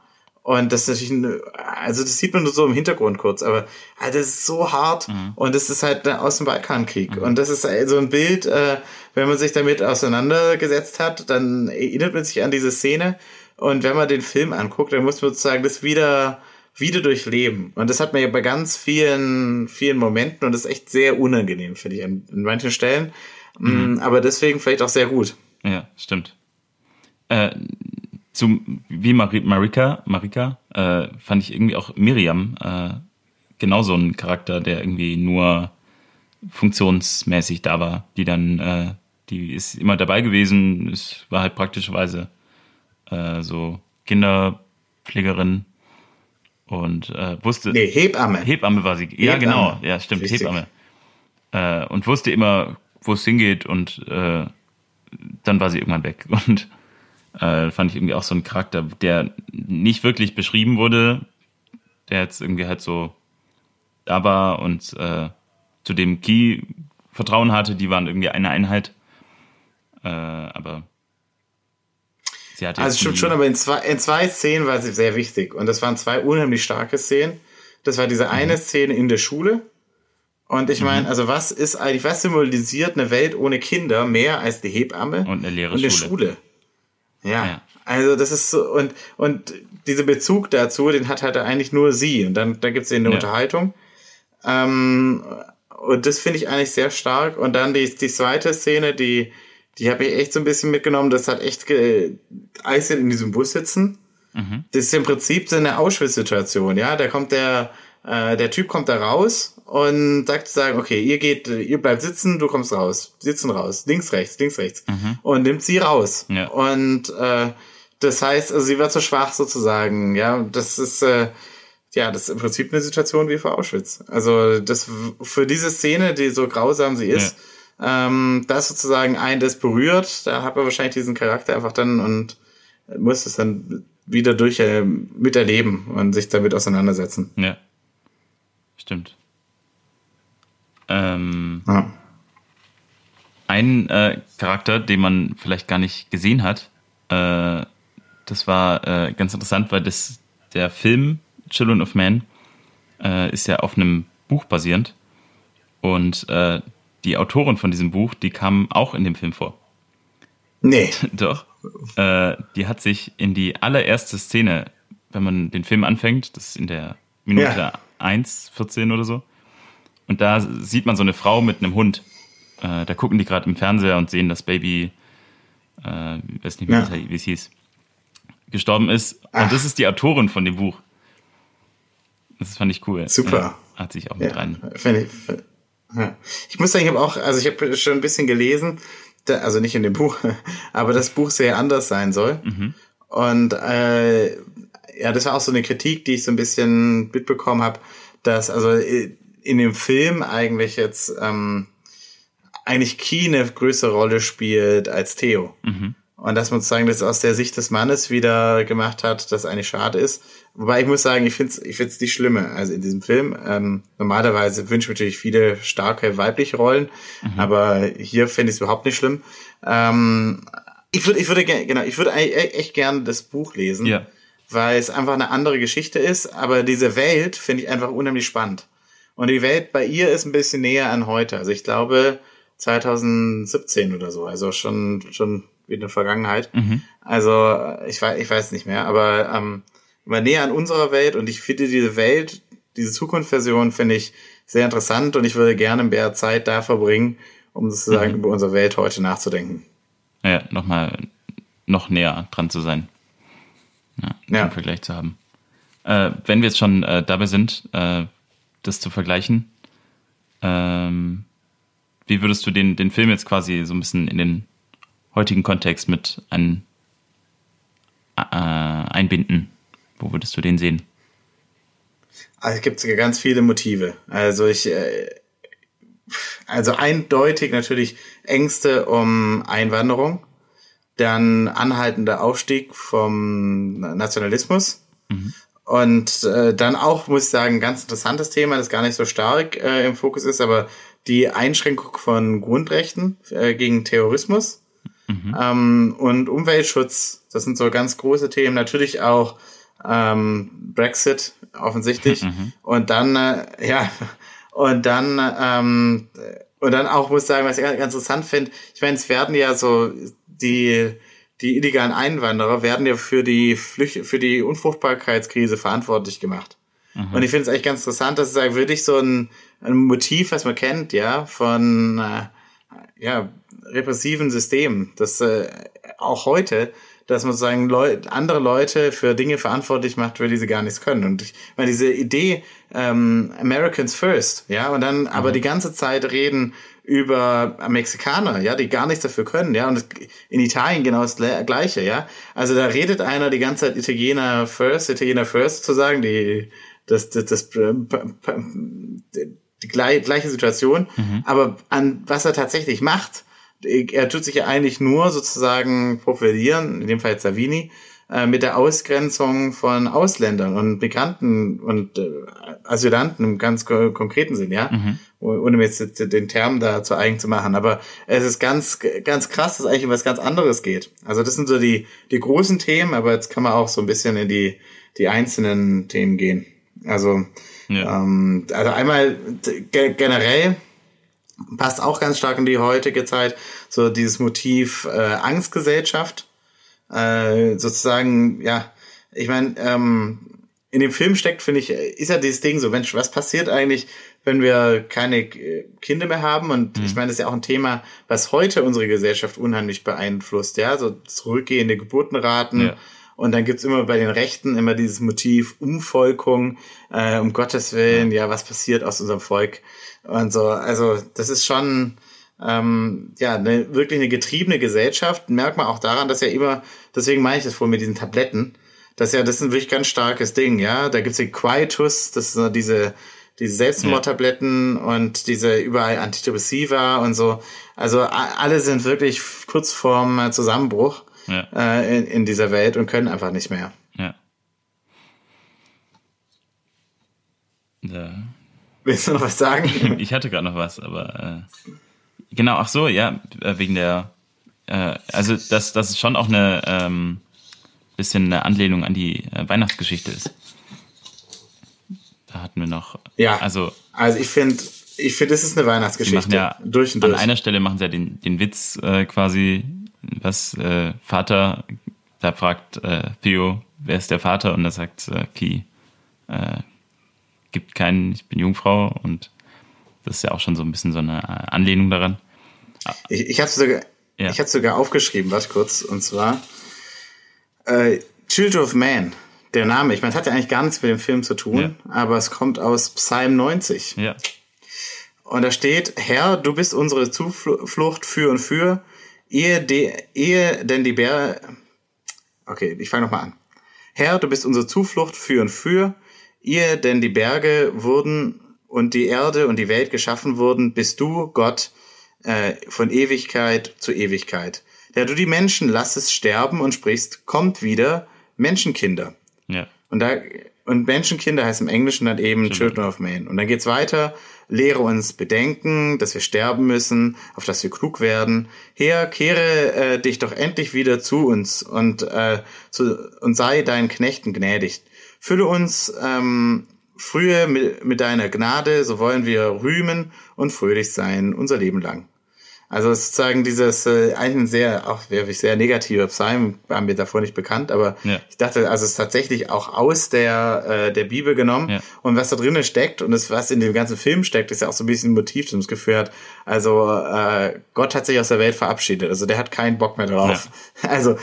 B: Und das ist natürlich, ein, also das sieht man nur so im Hintergrund kurz, aber halt, das ist so hart mhm. und das ist halt aus dem Balkankrieg. Mhm. Und das ist so ein Bild, äh, wenn man sich damit auseinandergesetzt hat, dann erinnert man sich an diese Szene. Und wenn man den Film anguckt, dann muss man sozusagen das wieder, wieder durchleben. Und das hat man ja bei ganz vielen, vielen Momenten und das ist echt sehr unangenehm, finde ich, an, an manchen Stellen. Mhm. Mm, aber deswegen vielleicht auch sehr gut.
A: Ja, stimmt. Äh, zu, wie Mari Marika, Marika äh, fand ich irgendwie auch Miriam äh, genauso ein Charakter, der irgendwie nur funktionsmäßig da war, die dann, äh, die ist immer dabei gewesen, es war halt praktischerweise äh, so Kinderpflegerin und äh, wusste.
B: Nee, Hebamme.
A: Hebamme war sie. Ja, genau. Ja, stimmt, Richtig. Hebamme. Äh, und wusste immer, wo es hingeht und äh, dann war sie irgendwann weg. Und äh, fand ich irgendwie auch so ein Charakter, der nicht wirklich beschrieben wurde, der jetzt irgendwie halt so da war und äh, zu dem Key Vertrauen hatte, die waren irgendwie eine Einheit. Äh, aber
B: sie hatte. Also stimmt schon, aber in zwei, in zwei Szenen war sie sehr wichtig. Und das waren zwei unheimlich starke Szenen. Das war diese eine mhm. Szene in der Schule. Und ich meine, mhm. also was ist eigentlich, was symbolisiert eine Welt ohne Kinder mehr als die Hebamme
A: und eine leere
B: und eine Schule? Schule. Ja. ja. Also das ist so, und, und dieser Bezug dazu, den hat halt eigentlich nur sie. Und dann, dann gibt es eine ja. Unterhaltung. Ähm, und das finde ich eigentlich sehr stark. Und dann die, die zweite Szene, die, die habe ich echt so ein bisschen mitgenommen. Das hat echt ge Eis in diesem Bus sitzen. Mhm. Das ist im Prinzip so eine Auschwitz-Situation, ja. Da kommt der, äh, der Typ kommt da raus und sagt sagen, okay, ihr geht, ihr bleibt sitzen, du kommst raus, sitzen raus, links, rechts, links, rechts. Mhm. Und nimmt sie raus. Ja. Und äh, das heißt, also sie wird so schwach sozusagen, ja. Das ist äh, ja, das ist im Prinzip eine Situation wie vor Auschwitz. Also das für diese Szene, die so grausam sie ist, ja. ähm, das sozusagen ein das berührt, da hat man wahrscheinlich diesen Charakter einfach dann und muss es dann wieder durch äh, miterleben und sich damit auseinandersetzen.
A: Ja. Stimmt. Ähm, ja. Ein äh, Charakter, den man vielleicht gar nicht gesehen hat, äh, das war äh, ganz interessant, weil das der Film Children of Men äh, ist ja auf einem Buch basierend. Und äh, die Autorin von diesem Buch, die kam auch in dem Film vor.
B: Nee.
A: Doch. Äh, die hat sich in die allererste Szene, wenn man den Film anfängt, das ist in der Minute ja. 1, 14 oder so. Und da sieht man so eine Frau mit einem Hund. Äh, da gucken die gerade im Fernseher und sehen das Baby, äh, ich weiß nicht, mehr, ja. wie es hieß, gestorben ist. Ach. Und das ist die Autorin von dem Buch. Das fand ich cool.
B: Super.
A: Ja, hat sich auch mit ja, rein.
B: Ich, ja. ich muss sagen, ich habe auch, also ich habe schon ein bisschen gelesen, da, also nicht in dem Buch, aber das Buch sehr anders sein soll. Mhm. Und äh, ja, das war auch so eine Kritik, die ich so ein bisschen mitbekommen habe, dass also in dem Film eigentlich jetzt ähm, eigentlich Key eine größere Rolle spielt als Theo. Mhm. Und dass man sozusagen das aus der Sicht des Mannes wieder gemacht hat, das eigentlich schade ist. Wobei ich muss sagen, ich finde es ich find's nicht schlimme. Also in diesem Film, ähm, normalerweise wünsche ich natürlich viele starke weibliche Rollen, mhm. aber hier finde ich es überhaupt nicht schlimm. Ähm, ich würde, ich würde genau, ich würde echt gerne das Buch lesen, ja. weil es einfach eine andere Geschichte ist, aber diese Welt finde ich einfach unheimlich spannend. Und die Welt bei ihr ist ein bisschen näher an heute. Also ich glaube 2017 oder so, also schon, schon wie in der Vergangenheit. Mhm. Also ich weiß, ich weiß nicht mehr, aber ähm, immer näher an unserer Welt und ich finde diese Welt, diese Zukunftsversion finde ich sehr interessant und ich würde gerne mehr Zeit da verbringen, um sozusagen mhm. über unsere Welt heute nachzudenken.
A: Ja, nochmal noch näher dran zu sein. Ja, ja. Vergleich zu haben. Äh, wenn wir jetzt schon äh, dabei sind, äh, das zu vergleichen, ähm, wie würdest du den, den Film jetzt quasi so ein bisschen in den heutigen Kontext mit ein, äh, einbinden? Wo würdest du den sehen?
B: Also es gibt ganz viele Motive. Also ich, äh, also eindeutig natürlich Ängste um Einwanderung, dann anhaltender Aufstieg vom Nationalismus mhm. Und äh, dann auch, muss ich sagen, ganz interessantes Thema, das gar nicht so stark äh, im Fokus ist, aber die Einschränkung von Grundrechten äh, gegen Terrorismus mhm. ähm, und Umweltschutz. Das sind so ganz große Themen. Natürlich auch ähm, Brexit offensichtlich mhm. und dann äh, ja und dann ähm, und dann auch muss ich sagen, was ich ganz interessant finde. Ich meine, es werden ja so die die illegalen Einwanderer werden ja für die Flücht für die Unfruchtbarkeitskrise verantwortlich gemacht. Mhm. Und ich finde es eigentlich ganz interessant, dass es eigentlich wirklich so ein, ein Motiv, was man kennt, ja, von äh, ja repressiven Systemen, das äh, auch heute dass man sozusagen Leu andere Leute für Dinge verantwortlich macht, für die sie gar nichts können. Und ich meine, diese Idee ähm, Americans First, ja, und dann mhm. aber die ganze Zeit reden über Mexikaner, ja, die gar nichts dafür können, ja, und in Italien genau das Gleiche, ja. Also da redet einer die ganze Zeit Italiener First, Italiener First zu sagen, die das, das, das, die gleiche Situation, mhm. aber an was er tatsächlich macht, er tut sich ja eigentlich nur sozusagen profilieren, in dem Fall Savini, äh, mit der Ausgrenzung von Ausländern und Migranten und äh, Asylanten im ganz konkreten Sinn, ja, mhm. Ohne mir jetzt den Term da zu eigen zu machen. Aber es ist ganz, ganz krass, dass eigentlich um was ganz anderes geht. Also das sind so die, die großen Themen, aber jetzt kann man auch so ein bisschen in die, die einzelnen Themen gehen. Also, ja. ähm, also einmal generell passt auch ganz stark in die heutige Zeit, so dieses Motiv äh, Angstgesellschaft. Äh, sozusagen, ja, ich meine, ähm, in dem Film steckt, finde ich, ist ja dieses Ding so, Mensch, was passiert eigentlich, wenn wir keine äh, Kinder mehr haben? Und mhm. ich meine, das ist ja auch ein Thema, was heute unsere Gesellschaft unheimlich beeinflusst, ja, so zurückgehende Geburtenraten. Ja. Und dann gibt's immer bei den Rechten immer dieses Motiv Umvolkung, äh, um Gottes Willen, ja. was passiert aus unserem Volk? und so. Also das ist schon ähm, ja eine, wirklich eine getriebene Gesellschaft. Merkt man auch daran, dass ja immer, deswegen meine ich das vorhin mit diesen Tabletten, dass ja das ist ein wirklich ganz starkes Ding. Ja, da gibt's den Quietus, das sind diese diese Selbstmordtabletten ja. und diese überall Antidepressiva und so. Also alle sind wirklich kurz vorm Zusammenbruch ja. äh, in, in dieser Welt und können einfach nicht mehr.
A: Ja. Ja.
B: Willst du noch was sagen?
A: ich hatte gerade noch was, aber äh, genau, ach so, ja, äh, wegen der, äh, also dass das ist schon auch eine ähm, bisschen eine Anlehnung an die äh, Weihnachtsgeschichte ist. Da hatten wir noch.
B: Ja. Also, also ich finde, ich finde, es ist eine Weihnachtsgeschichte.
A: Ja, durch und durch. An einer Stelle machen sie ja den, den Witz äh, quasi, was äh, Vater, da fragt äh, Theo, wer ist der Vater? Und da sagt äh, Pi, äh, gibt keinen, ich bin Jungfrau und das ist ja auch schon so ein bisschen so eine Anlehnung daran.
B: Ich, ich habe sogar, ja. ich sogar aufgeschrieben, warte kurz, und zwar äh, Children of Man, der Name. Ich meine, es hat ja eigentlich gar nichts mit dem Film zu tun, ja. aber es kommt aus Psalm 90.
A: Ja.
B: Und da steht, Herr, du bist unsere Zuflucht für und für, ehe, de, ehe denn die Bär... Okay, ich fange nochmal an. Herr, du bist unsere Zuflucht für und für, Ihr denn die Berge wurden und die Erde und die Welt geschaffen wurden, bist du, Gott, äh, von Ewigkeit zu Ewigkeit. Der du die Menschen lassest sterben und sprichst, kommt wieder, Menschenkinder.
A: Ja.
B: Und da, und Menschenkinder heißt im Englischen dann eben Children, Children of Man. Und dann geht's weiter, lehre uns bedenken, dass wir sterben müssen, auf dass wir klug werden. Herr, kehre äh, dich doch endlich wieder zu uns und, äh, zu, und sei deinen Knechten gnädig. Fülle uns ähm, frühe mit, mit deiner Gnade, so wollen wir rühmen und fröhlich sein unser Leben lang. Also sozusagen dieses äh, eigentlich ein sehr, auch wirklich sehr negativer Psalm, war mir davor nicht bekannt, aber ja. ich dachte, also es ist tatsächlich auch aus der äh, der Bibel genommen ja. und was da drinnen steckt und das, was in dem ganzen Film steckt, ist ja auch so ein bisschen ein Motiv, das uns geführt. Also äh, Gott hat sich aus der Welt verabschiedet, also der hat keinen Bock mehr drauf. Ja. Also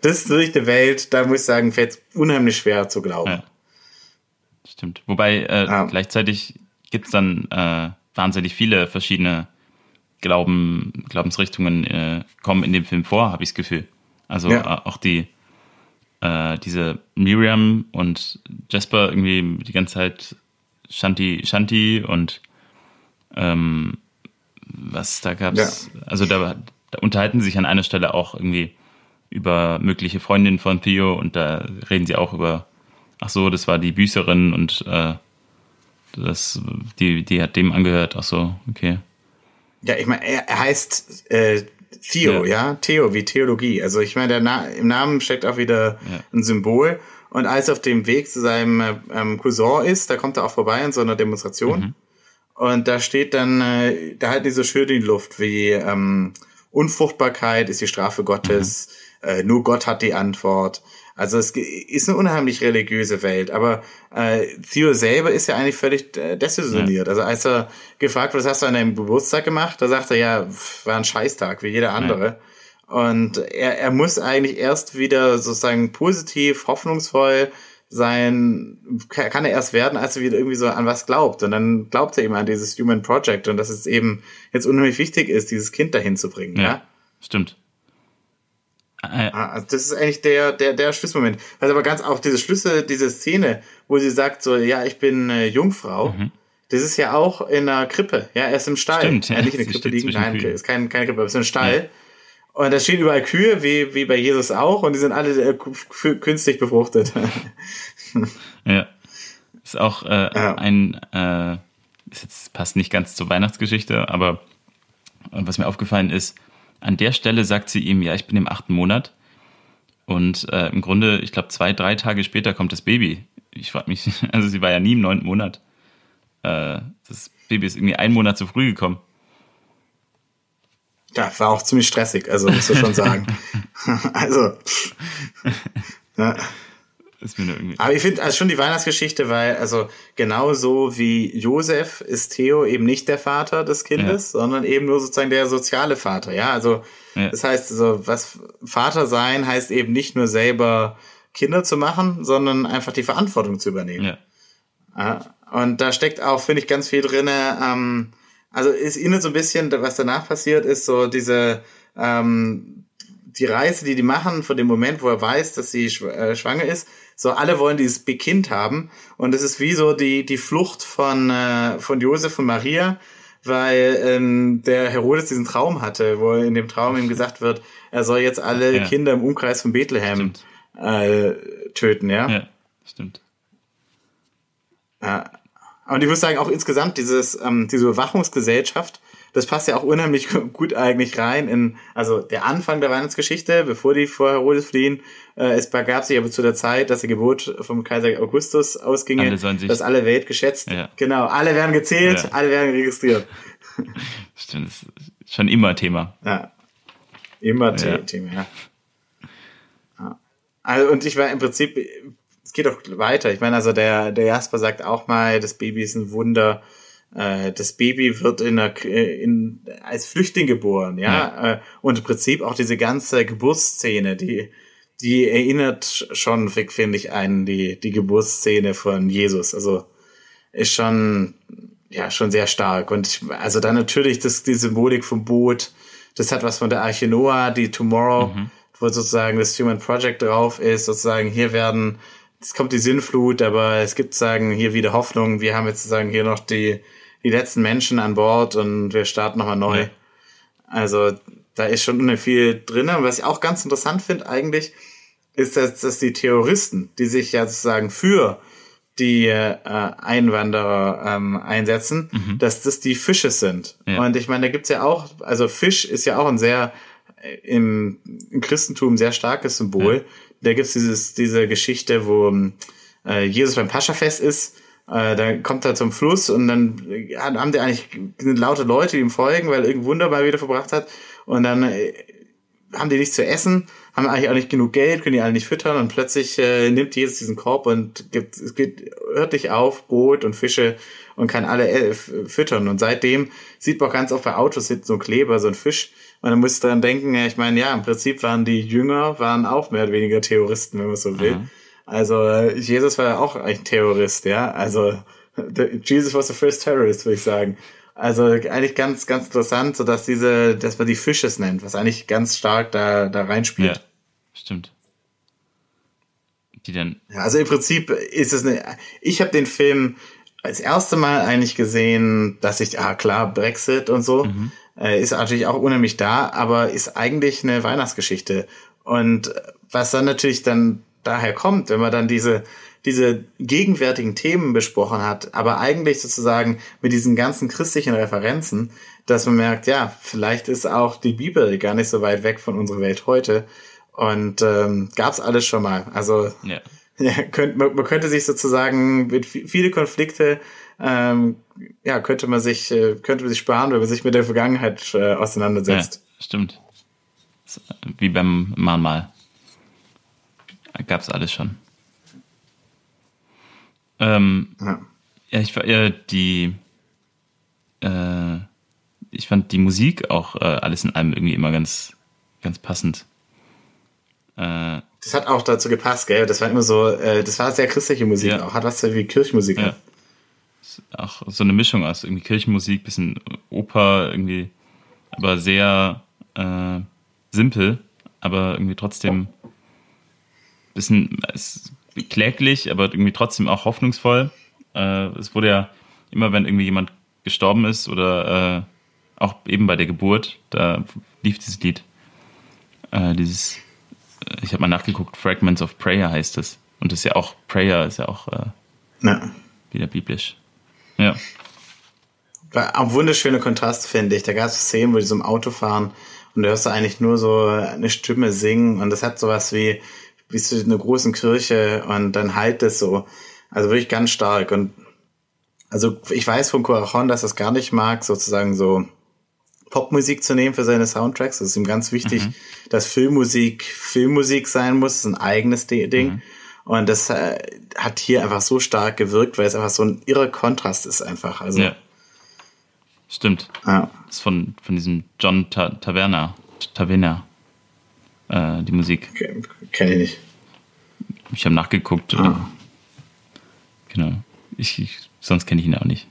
B: das durch die Welt, da muss ich sagen, fällt unheimlich schwer zu glauben.
A: Stimmt. Wobei äh, gleichzeitig gibt's dann äh, wahnsinnig viele verschiedene Glauben, Glaubensrichtungen äh, kommen in dem Film vor, habe ich das Gefühl. Also ja. äh, auch die äh, diese Miriam und Jasper irgendwie die ganze Zeit Shanti, Shanti und ähm, was da gab's. Ja. Also da, da unterhalten sie sich an einer Stelle auch irgendwie über mögliche Freundinnen von Theo und da reden sie auch über, ach so, das war die Büßerin und äh, das, die, die hat dem angehört, ach so, okay.
B: Ja, ich meine, er, er heißt äh, Theo, ja. ja. Theo wie Theologie. Also ich meine, Na im Namen steckt auch wieder ja. ein Symbol. Und als er auf dem Weg zu seinem ähm, Cousin ist, da kommt er auch vorbei in so einer Demonstration. Mhm. Und da steht dann, äh, da halten die so schön in die Luft wie ähm, Unfruchtbarkeit ist die Strafe Gottes, mhm. äh, nur Gott hat die Antwort. Also es ist eine unheimlich religiöse Welt, aber äh, Theo selber ist ja eigentlich völlig äh, desillusioniert. Ja. Also als er gefragt wird, was hast du an deinem Geburtstag gemacht, da sagt er ja, war ein Scheißtag, wie jeder andere. Und er, er muss eigentlich erst wieder sozusagen positiv, hoffnungsvoll sein, kann er erst werden, als er wieder irgendwie so an was glaubt. Und dann glaubt er eben an dieses Human Project und dass es eben jetzt unheimlich wichtig ist, dieses Kind dahin zu bringen. Ja, ja?
A: stimmt.
B: Äh, ah, also das ist eigentlich der, der, der Schlüsselmoment. Also aber ganz auch diese Schlüssel, diese Szene, wo sie sagt so, ja, ich bin äh, Jungfrau. Mhm. Das ist ja auch in einer Krippe. Ja, er ist im Stall.
A: Stimmt,
B: ja, nicht in der Krippe liegen. Nein, Kühen. ist kein, keine Krippe, aber es ist ein Stall. Ja. Und da stehen überall Kühe, wie, wie bei Jesus auch, und die sind alle äh, künstlich befruchtet.
A: ja. Ist auch äh, ja. ein, äh, ist jetzt passt nicht ganz zur Weihnachtsgeschichte, aber was mir aufgefallen ist, an der Stelle sagt sie ihm, ja, ich bin im achten Monat. Und äh, im Grunde, ich glaube, zwei, drei Tage später kommt das Baby. Ich frage mich, also sie war ja nie im neunten Monat. Äh, das Baby ist irgendwie einen Monat zu früh gekommen.
B: Ja, war auch ziemlich stressig, also muss ich schon sagen. also. Ja. Ist mir irgendwie Aber ich finde also schon die Weihnachtsgeschichte, weil also genauso wie Josef ist Theo eben nicht der Vater des Kindes, ja. sondern eben nur sozusagen der soziale Vater. Ja, also ja. das heißt, also was Vater sein heißt eben nicht nur selber Kinder zu machen, sondern einfach die Verantwortung zu übernehmen. Ja. ja und da steckt auch, finde ich, ganz viel drinne. Ähm, also ist ihnen so ein bisschen, was danach passiert, ist so diese ähm, die Reise, die die machen, von dem Moment, wo er weiß, dass sie äh, schwanger ist, so alle wollen dieses Kind haben und es ist wie so die die Flucht von äh, von Josef und Maria, weil ähm, der Herodes diesen Traum hatte, wo in dem Traum ihm gesagt wird, er soll jetzt alle ja. Kinder im Umkreis von Bethlehem äh, töten, ja.
A: Ja, stimmt.
B: Ja. Und ich muss sagen, auch insgesamt dieses, ähm, diese Überwachungsgesellschaft, das passt ja auch unheimlich gut eigentlich rein in, also der Anfang der Weihnachtsgeschichte, bevor die vor Herodes fliehen, äh, es begab sich aber zu der Zeit, dass die Geburt vom Kaiser Augustus ausginge, alle dass alle Welt geschätzt, ja. genau, alle werden gezählt, ja. alle werden registriert.
A: Stimmt, das ist schon immer Thema.
B: Ja, immer ja. Thema, ja. Also, und ich war im Prinzip es geht doch weiter. Ich meine, also der, der Jasper sagt auch mal, das Baby ist ein Wunder. Äh, das Baby wird in einer, in, als Flüchtling geboren, ja. ja. Äh, und im Prinzip auch diese ganze Geburtsszene, die, die erinnert schon, finde ich, an die, die Geburtsszene von Jesus. Also ist schon, ja, schon sehr stark. Und ich, also dann natürlich das, die Symbolik vom Boot, das hat was von der Arche Noah, die Tomorrow, mhm. wo sozusagen das Human Project drauf ist, sozusagen hier werden es kommt die Sinnflut, aber es gibt sagen hier wieder Hoffnung. Wir haben jetzt sagen hier noch die die letzten Menschen an Bord und wir starten nochmal neu. Ja. Also da ist schon viel drin. Und was ich auch ganz interessant finde eigentlich, ist, dass, dass die Terroristen, die sich ja sozusagen für die äh, Einwanderer ähm, einsetzen, mhm. dass das die Fische sind. Ja. Und ich meine, da gibt's ja auch, also Fisch ist ja auch ein sehr äh, im, im Christentum sehr starkes Symbol. Ja da gibt's dieses, diese Geschichte, wo äh, Jesus beim Paschafest ist. Äh, da kommt er zum Fluss und dann haben die eigentlich laute Leute, die ihm folgen, weil er irgendein Wunder mal wieder verbracht hat. Und dann äh, haben die nichts zu essen, haben eigentlich auch nicht genug Geld, können die alle nicht füttern und plötzlich äh, nimmt Jesus diesen Korb und gibt, es geht örtlich auf Brot und Fische und kann alle äh, füttern. Und seitdem sieht man auch ganz oft bei Autos so ein Kleber, so ein Fisch, und dann muss ich dran denken, ich meine, ja, im Prinzip waren die Jünger, waren auch mehr oder weniger Terroristen, wenn man so will. Mhm. Also äh, Jesus war ja auch ein Terrorist, ja. Also Jesus was the first terrorist, würde ich sagen. Also eigentlich ganz, ganz interessant, so dass diese, dass man die Fisches nennt, was eigentlich ganz stark da, da reinspielt. Ja,
A: stimmt. Die denn?
B: Ja, also im Prinzip ist es eine, ich habe den Film als erste Mal eigentlich gesehen, dass ich, ah klar, Brexit und so, mhm. Äh, ist natürlich auch unheimlich da, aber ist eigentlich eine Weihnachtsgeschichte. Und was dann natürlich dann daher kommt, wenn man dann diese, diese gegenwärtigen Themen besprochen hat, aber eigentlich sozusagen mit diesen ganzen christlichen Referenzen, dass man merkt, ja, vielleicht ist auch die Bibel gar nicht so weit weg von unserer Welt heute. Und ähm, gab es alles schon mal. Also ja. Ja, könnt, man, man könnte sich sozusagen mit viele Konflikte ähm, ja, könnte man sich, äh, könnte man sich sparen, wenn man sich mit der Vergangenheit äh, auseinandersetzt.
A: Ja, stimmt. Wie beim Mahnmal. Gab es alles schon. Ähm, ja. ja, ich war äh, die, äh, ich fand die Musik auch äh, alles in allem irgendwie immer ganz, ganz passend.
B: Äh, das hat auch dazu gepasst, gell? Das war immer so, äh, das war sehr christliche Musik ja. auch, hat was wie Kirchenmusik. Ja.
A: Auch so eine Mischung aus irgendwie Kirchenmusik, bisschen Oper, irgendwie, aber sehr äh, simpel, aber irgendwie trotzdem bisschen kläglich, aber irgendwie trotzdem auch hoffnungsvoll. Äh, es wurde ja immer, wenn irgendwie jemand gestorben ist oder äh, auch eben bei der Geburt, da lief dieses Lied. Äh, dieses, äh, ich habe mal nachgeguckt, Fragments of Prayer heißt es. Und das ist ja auch, Prayer ist ja auch äh, ja. wieder biblisch. Ja.
B: War ein wunderschöner Kontrast, finde ich. Da gab es Szenen, wo die so im Auto fahren und du hörst eigentlich nur so eine Stimme singen und das hat sowas wie, wie so eine großen Kirche und dann halt es so. Also wirklich ganz stark und also ich weiß von Corazon, dass er es gar nicht mag, sozusagen so Popmusik zu nehmen für seine Soundtracks. Das ist ihm ganz wichtig, mhm. dass Filmmusik Filmmusik sein muss. Das ist ein eigenes Ding. Mhm. Und das äh, hat hier einfach so stark gewirkt, weil es einfach so ein irrer Kontrast ist einfach. Also, ja.
A: Stimmt. Ja. Das ist von, von diesem John Ta Taverna. Taverna. Äh, die Musik.
B: Okay, Kenne ich nicht.
A: Ich habe nachgeguckt. Ah. Genau. Ich, ich sonst kenne ich ihn auch nicht.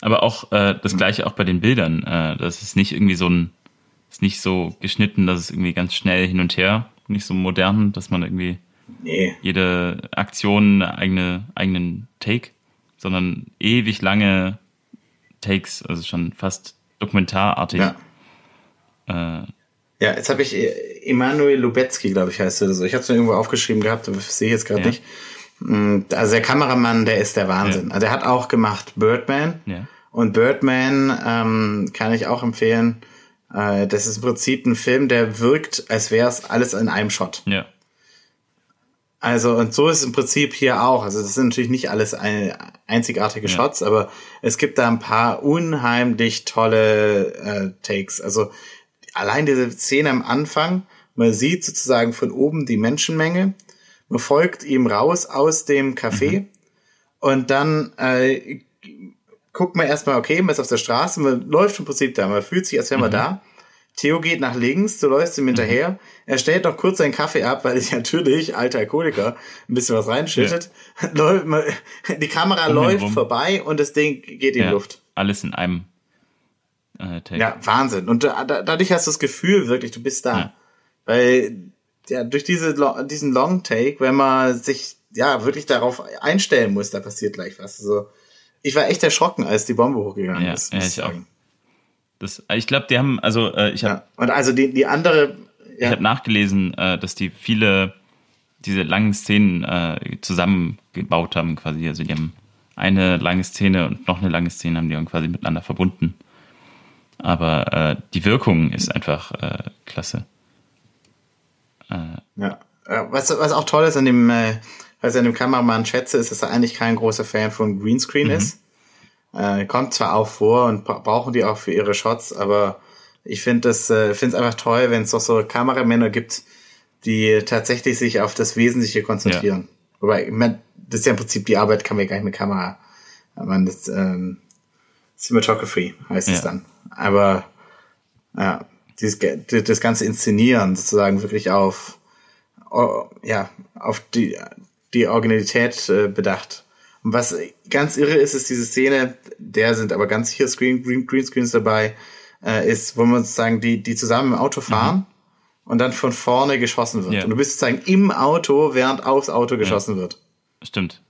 A: Aber auch äh, das gleiche auch bei den Bildern. Äh, das ist nicht irgendwie so ein, ist nicht so geschnitten, dass es irgendwie ganz schnell hin und her, nicht so modern, dass man irgendwie nee. jede Aktion eigene, eigenen Take, sondern ewig lange Takes, also schon fast dokumentarartig.
B: Ja. Äh, ja, jetzt habe ich Emanuel Lubetzky, glaube ich, heißt er so. Ich habe es mir irgendwo aufgeschrieben gehabt, sehe ich jetzt gerade ja. nicht. Mm, also der Kameramann, der ist der Wahnsinn. Ja. Also er hat auch gemacht Birdman. Ja. Und Birdman ähm, kann ich auch empfehlen. Äh, das ist im Prinzip ein Film, der wirkt, als wäre es alles in einem Shot. Ja. Also, und so ist es im Prinzip hier auch. Also, das sind natürlich nicht alles eine einzigartige ja. Shots, aber es gibt da ein paar unheimlich tolle äh, Takes. Also, allein diese Szene am Anfang, man sieht sozusagen von oben die Menschenmenge man folgt ihm raus aus dem Café mhm. und dann äh, guckt man erstmal, okay, man ist auf der Straße, man läuft im Prinzip da, man fühlt sich, als wäre man mhm. da. Theo geht nach links, du läufst ihm hinterher. Mhm. Er stellt noch kurz seinen Kaffee ab, weil ich natürlich, alter Alkoholiker, ein bisschen was reinschüttet. Ja. Die Kamera um läuft vorbei und das Ding geht in ja, Luft.
A: Alles in einem
B: äh, Take. Ja, Wahnsinn. Und da, da, dadurch hast du das Gefühl wirklich, du bist da. Ja. Weil ja, durch diese, diesen Long Take, wenn man sich ja wirklich darauf einstellen muss, da passiert gleich was. Also, ich war echt erschrocken, als die Bombe hochgegangen ja, ist. Ja, ich auch.
A: Das, ich glaube, die haben, also äh, ich habe. Ja,
B: und also die, die andere.
A: Ja. Ich habe nachgelesen, äh, dass die viele diese langen Szenen äh, zusammengebaut haben, quasi. Also die haben eine lange Szene und noch eine lange Szene haben die dann quasi miteinander verbunden. Aber äh, die Wirkung ist einfach äh, klasse.
B: Äh, ja. Was, was auch toll ist an dem, äh, was ich an dem Kameramann schätze, ist, dass er eigentlich kein großer Fan von Greenscreen mhm. ist. Äh, kommt zwar auch vor und brauchen die auch für ihre Shots, aber ich finde das, äh, finde es einfach toll, wenn es doch so Kameramänner gibt, die tatsächlich sich auf das Wesentliche konzentrieren. Ja. Wobei, ich mein, das ist ja im Prinzip die Arbeit, kann man gar nicht mit Kamera. Man, das, ähm, Cinematography heißt ja. es dann. Aber ja, dieses, das ganze Inszenieren sozusagen wirklich auf, ja, auf die, die Originalität äh, bedacht. Und was ganz irre ist, ist diese Szene, der sind aber ganz sicher Screen, Green, Greenscreens dabei, äh, ist, wo man sozusagen die, die zusammen im Auto fahren mhm. und dann von vorne geschossen wird. Ja. Und du bist sozusagen im Auto, während aufs Auto geschossen ja. wird.
A: Stimmt.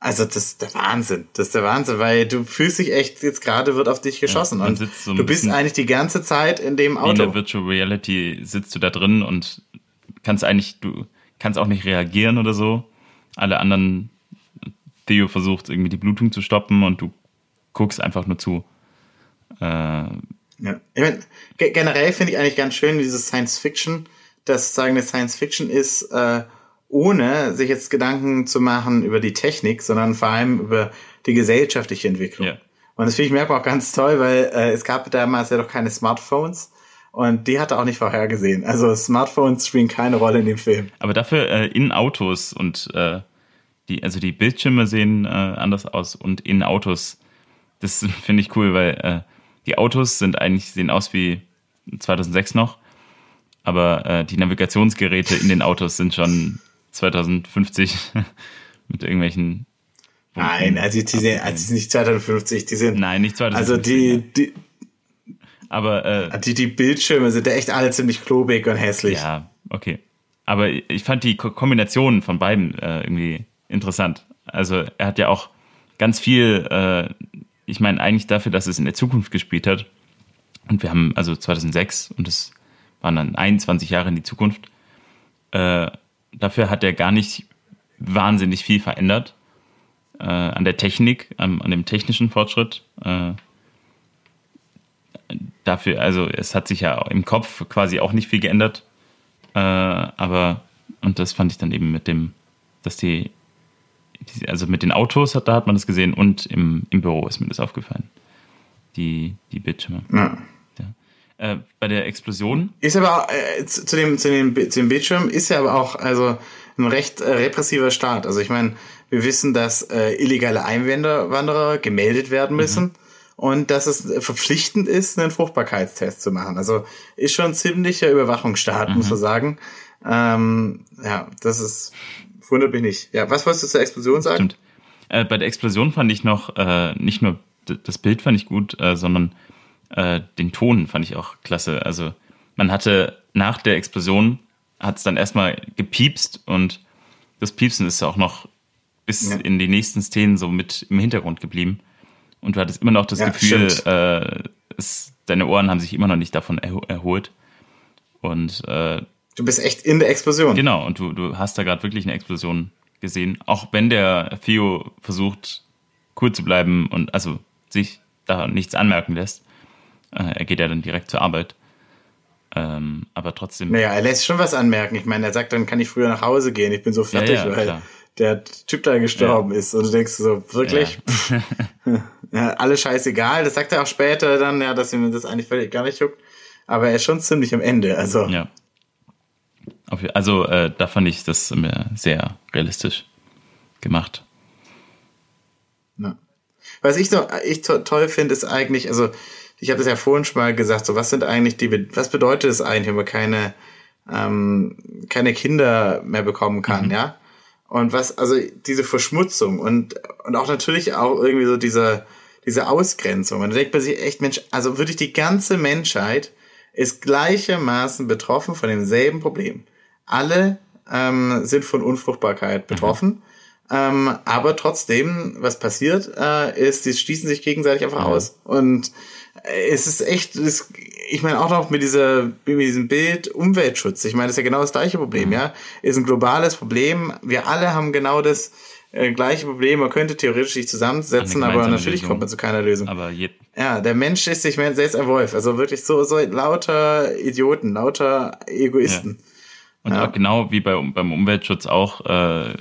B: Also das ist der Wahnsinn. Das ist der Wahnsinn, weil du fühlst dich echt, jetzt gerade wird auf dich geschossen. Ja, und so du bist eigentlich die ganze Zeit in dem Auto. In
A: der Virtual Reality sitzt du da drin und kannst eigentlich, du kannst auch nicht reagieren oder so. Alle anderen, Theo versucht irgendwie die Blutung zu stoppen und du guckst einfach nur zu.
B: Äh, ja. Ich mein, generell finde ich eigentlich ganz schön dieses Science Fiction, dass sagen, eine Science Fiction ist, äh, ohne sich jetzt Gedanken zu machen über die Technik, sondern vor allem über die gesellschaftliche Entwicklung. Ja. Und das finde ich merkbar auch ganz toll, weil äh, es gab damals ja doch keine Smartphones und die hat er auch nicht vorhergesehen. Also Smartphones spielen keine Rolle in dem Film.
A: Aber dafür äh, in Autos und äh, die, also die Bildschirme sehen äh, anders aus und in Autos. Das finde ich cool, weil äh, die Autos sind eigentlich, sehen aus wie 2006 noch aber äh, die Navigationsgeräte in den Autos sind schon 2050 mit irgendwelchen.
B: Nein, also die sind, also die sind nicht 2050, die sind.
A: Nein, nicht 2050.
B: Also die, die,
A: aber äh,
B: die, die Bildschirme sind ja echt alle ziemlich klobig und hässlich.
A: Ja, okay. Aber ich fand die Kombination von beiden äh, irgendwie interessant. Also er hat ja auch ganz viel, äh, ich meine eigentlich dafür, dass es in der Zukunft gespielt hat. Und wir haben also 2006 und das waren dann 21 Jahre in die Zukunft. Äh, dafür hat er gar nicht wahnsinnig viel verändert äh, an der Technik, an, an dem technischen Fortschritt. Äh, dafür, also es hat sich ja im Kopf quasi auch nicht viel geändert. Äh, aber, und das fand ich dann eben mit dem, dass die, die, also mit den Autos, hat, da hat man das gesehen und im, im Büro ist mir das aufgefallen. Die, die Bildschirme. Ja. Äh, bei der Explosion.
B: Ist aber auch, äh, zu, zu, dem, zu, dem, zu dem Bildschirm ist ja aber auch also ein recht äh, repressiver Staat. Also ich meine, wir wissen, dass äh, illegale Einwanderer gemeldet werden müssen. Mhm und dass es verpflichtend ist, einen Fruchtbarkeitstest zu machen. Also ist schon ein ziemlicher Überwachungsstaat, mhm. muss man sagen. Ähm, ja, das ist wundert mich nicht. Ja, was wolltest du zur Explosion sagen? Stimmt.
A: Äh, bei der Explosion fand ich noch äh, nicht nur das Bild fand ich gut, äh, sondern äh, den Ton fand ich auch klasse. Also man hatte nach der Explosion hat es dann erstmal gepiepst und das Piepsen ist auch noch bis ja. in die nächsten Szenen so mit im Hintergrund geblieben. Und du hattest immer noch das ja, Gefühl, äh, es, deine Ohren haben sich immer noch nicht davon erho erholt. Und äh,
B: du bist echt in der Explosion.
A: Genau, und du, du hast da gerade wirklich eine Explosion gesehen. Auch wenn der Theo versucht, cool zu bleiben und also sich da nichts anmerken lässt. Äh, er geht ja dann direkt zur Arbeit. Ähm, aber trotzdem.
B: Naja, er lässt schon was anmerken. Ich meine, er sagt, dann kann ich früher nach Hause gehen. Ich bin so fertig, ja, ja, weil klar. der Typ da gestorben ja. ist. Und du denkst so, wirklich? ja, alles scheißegal. Das sagt er auch später dann, ja, dass ihm das eigentlich völlig gar nicht juckt. Aber er ist schon ziemlich am Ende, also.
A: Ja. Also, äh, da fand ich das sehr realistisch gemacht.
B: Was ich noch ich to toll finde, ist eigentlich, also ich habe das ja vorhin schon mal gesagt, so was sind eigentlich die, was bedeutet es eigentlich, wenn man keine, ähm, keine Kinder mehr bekommen kann, mhm. ja? Und was, also diese Verschmutzung und, und auch natürlich auch irgendwie so diese, diese Ausgrenzung. Und da denkt man sich echt, Mensch, also wirklich die ganze Menschheit ist gleichermaßen betroffen von demselben Problem. Alle ähm, sind von Unfruchtbarkeit mhm. betroffen. Mhm. Ähm, aber trotzdem, was passiert, äh, ist, die schließen sich gegenseitig einfach aus. Und es ist echt, es, ich meine auch noch mit dieser, mit diesem Bild Umweltschutz. Ich meine, das ist ja genau das gleiche Problem, mhm. ja. Ist ein globales Problem. Wir alle haben genau das äh, gleiche Problem. Man könnte theoretisch sich zusammensetzen, aber natürlich Lösung. kommt man zu keiner Lösung.
A: Aber
B: ja, der Mensch ist sich selbst ein Wolf. Also wirklich so, so lauter Idioten, lauter Egoisten.
A: Ja. Und ja. genau wie bei, beim Umweltschutz auch, äh,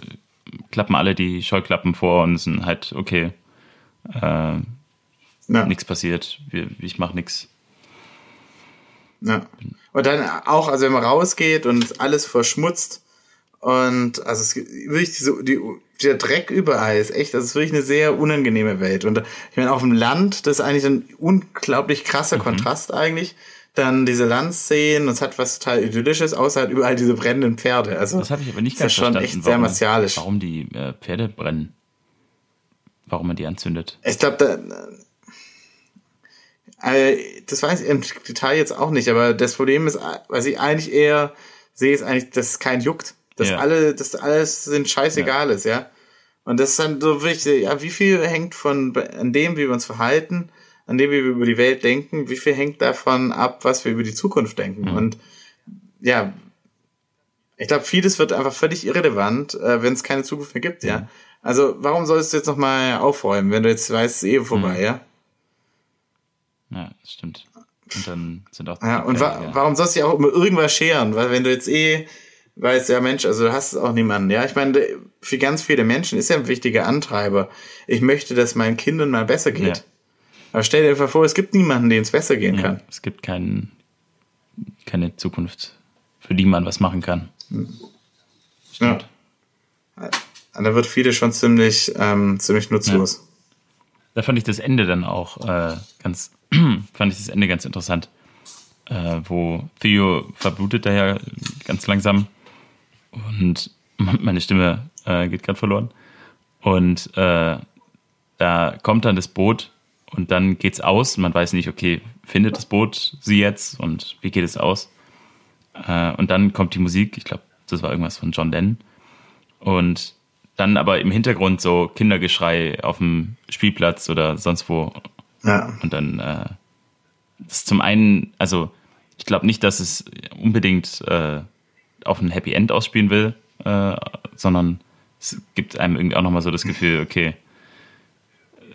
A: klappen alle die Scheuklappen vor und sind halt, okay, äh, ja. nichts passiert, ich mache nichts.
B: Ja. Und dann auch, also wenn man rausgeht und alles verschmutzt und also es wirklich diese, die, der Dreck überall ist echt, das ist wirklich eine sehr unangenehme Welt. Und ich meine, auf dem Land, das ist eigentlich ein unglaublich krasser mhm. Kontrast eigentlich dann diese Landszenen, es hat was total idyllisches, außer halt überall diese brennenden Pferde. Also
A: das habe ich aber nicht ganz
B: verstanden. Das ist schon echt sehr martialisch.
A: Warum die äh, Pferde brennen? Warum man die anzündet?
B: Ich glaube, da das weiß ich im Detail jetzt auch nicht, aber das Problem ist, was ich eigentlich eher sehe, ist eigentlich, dass es kein juckt. Dass ja. alle, dass alles sind scheißegal ja. ist, ja. Und das ist dann so wichtig, ja, wie viel hängt von an dem, wie wir uns verhalten, an dem wir über die Welt denken, wie viel hängt davon ab, was wir über die Zukunft denken. Mhm. Und ja, ich glaube, vieles wird einfach völlig irrelevant, äh, wenn es keine Zukunft mehr gibt, ja. Also warum sollst du jetzt nochmal aufräumen, wenn du jetzt weißt, es ist eh vorbei, mhm. ja?
A: Ja, das stimmt. Und dann sind auch.
B: Ja, und wa ja. warum sollst du dich auch immer irgendwas scheren? Weil wenn du jetzt eh weißt, ja Mensch, also du hast auch niemanden, ja. Ich meine, für ganz viele Menschen ist ja ein wichtiger Antreiber. Ich möchte, dass meinen Kindern mal besser geht. Ja. Aber stell dir einfach vor, es gibt niemanden, dem es besser gehen ja, kann.
A: Es gibt kein, keine Zukunft, für die man was machen kann.
B: Stimmt. Ja. Da wird viele schon ziemlich, ähm, ziemlich nutzlos. Ja.
A: Da fand ich das Ende dann auch äh, ganz, fand ich das Ende ganz interessant. äh, wo Theo verblutet daher ganz langsam und meine Stimme äh, geht gerade verloren. Und äh, da kommt dann das Boot und dann geht's aus. Man weiß nicht, okay, findet das Boot sie jetzt und wie geht es aus? Äh, und dann kommt die Musik. Ich glaube, das war irgendwas von John Lennon. Und dann aber im Hintergrund so Kindergeschrei auf dem Spielplatz oder sonst wo. Ja. Und dann äh, ist zum einen, also ich glaube nicht, dass es unbedingt äh, auf ein Happy End ausspielen will, äh, sondern es gibt einem irgendwie auch nochmal so das Gefühl, okay,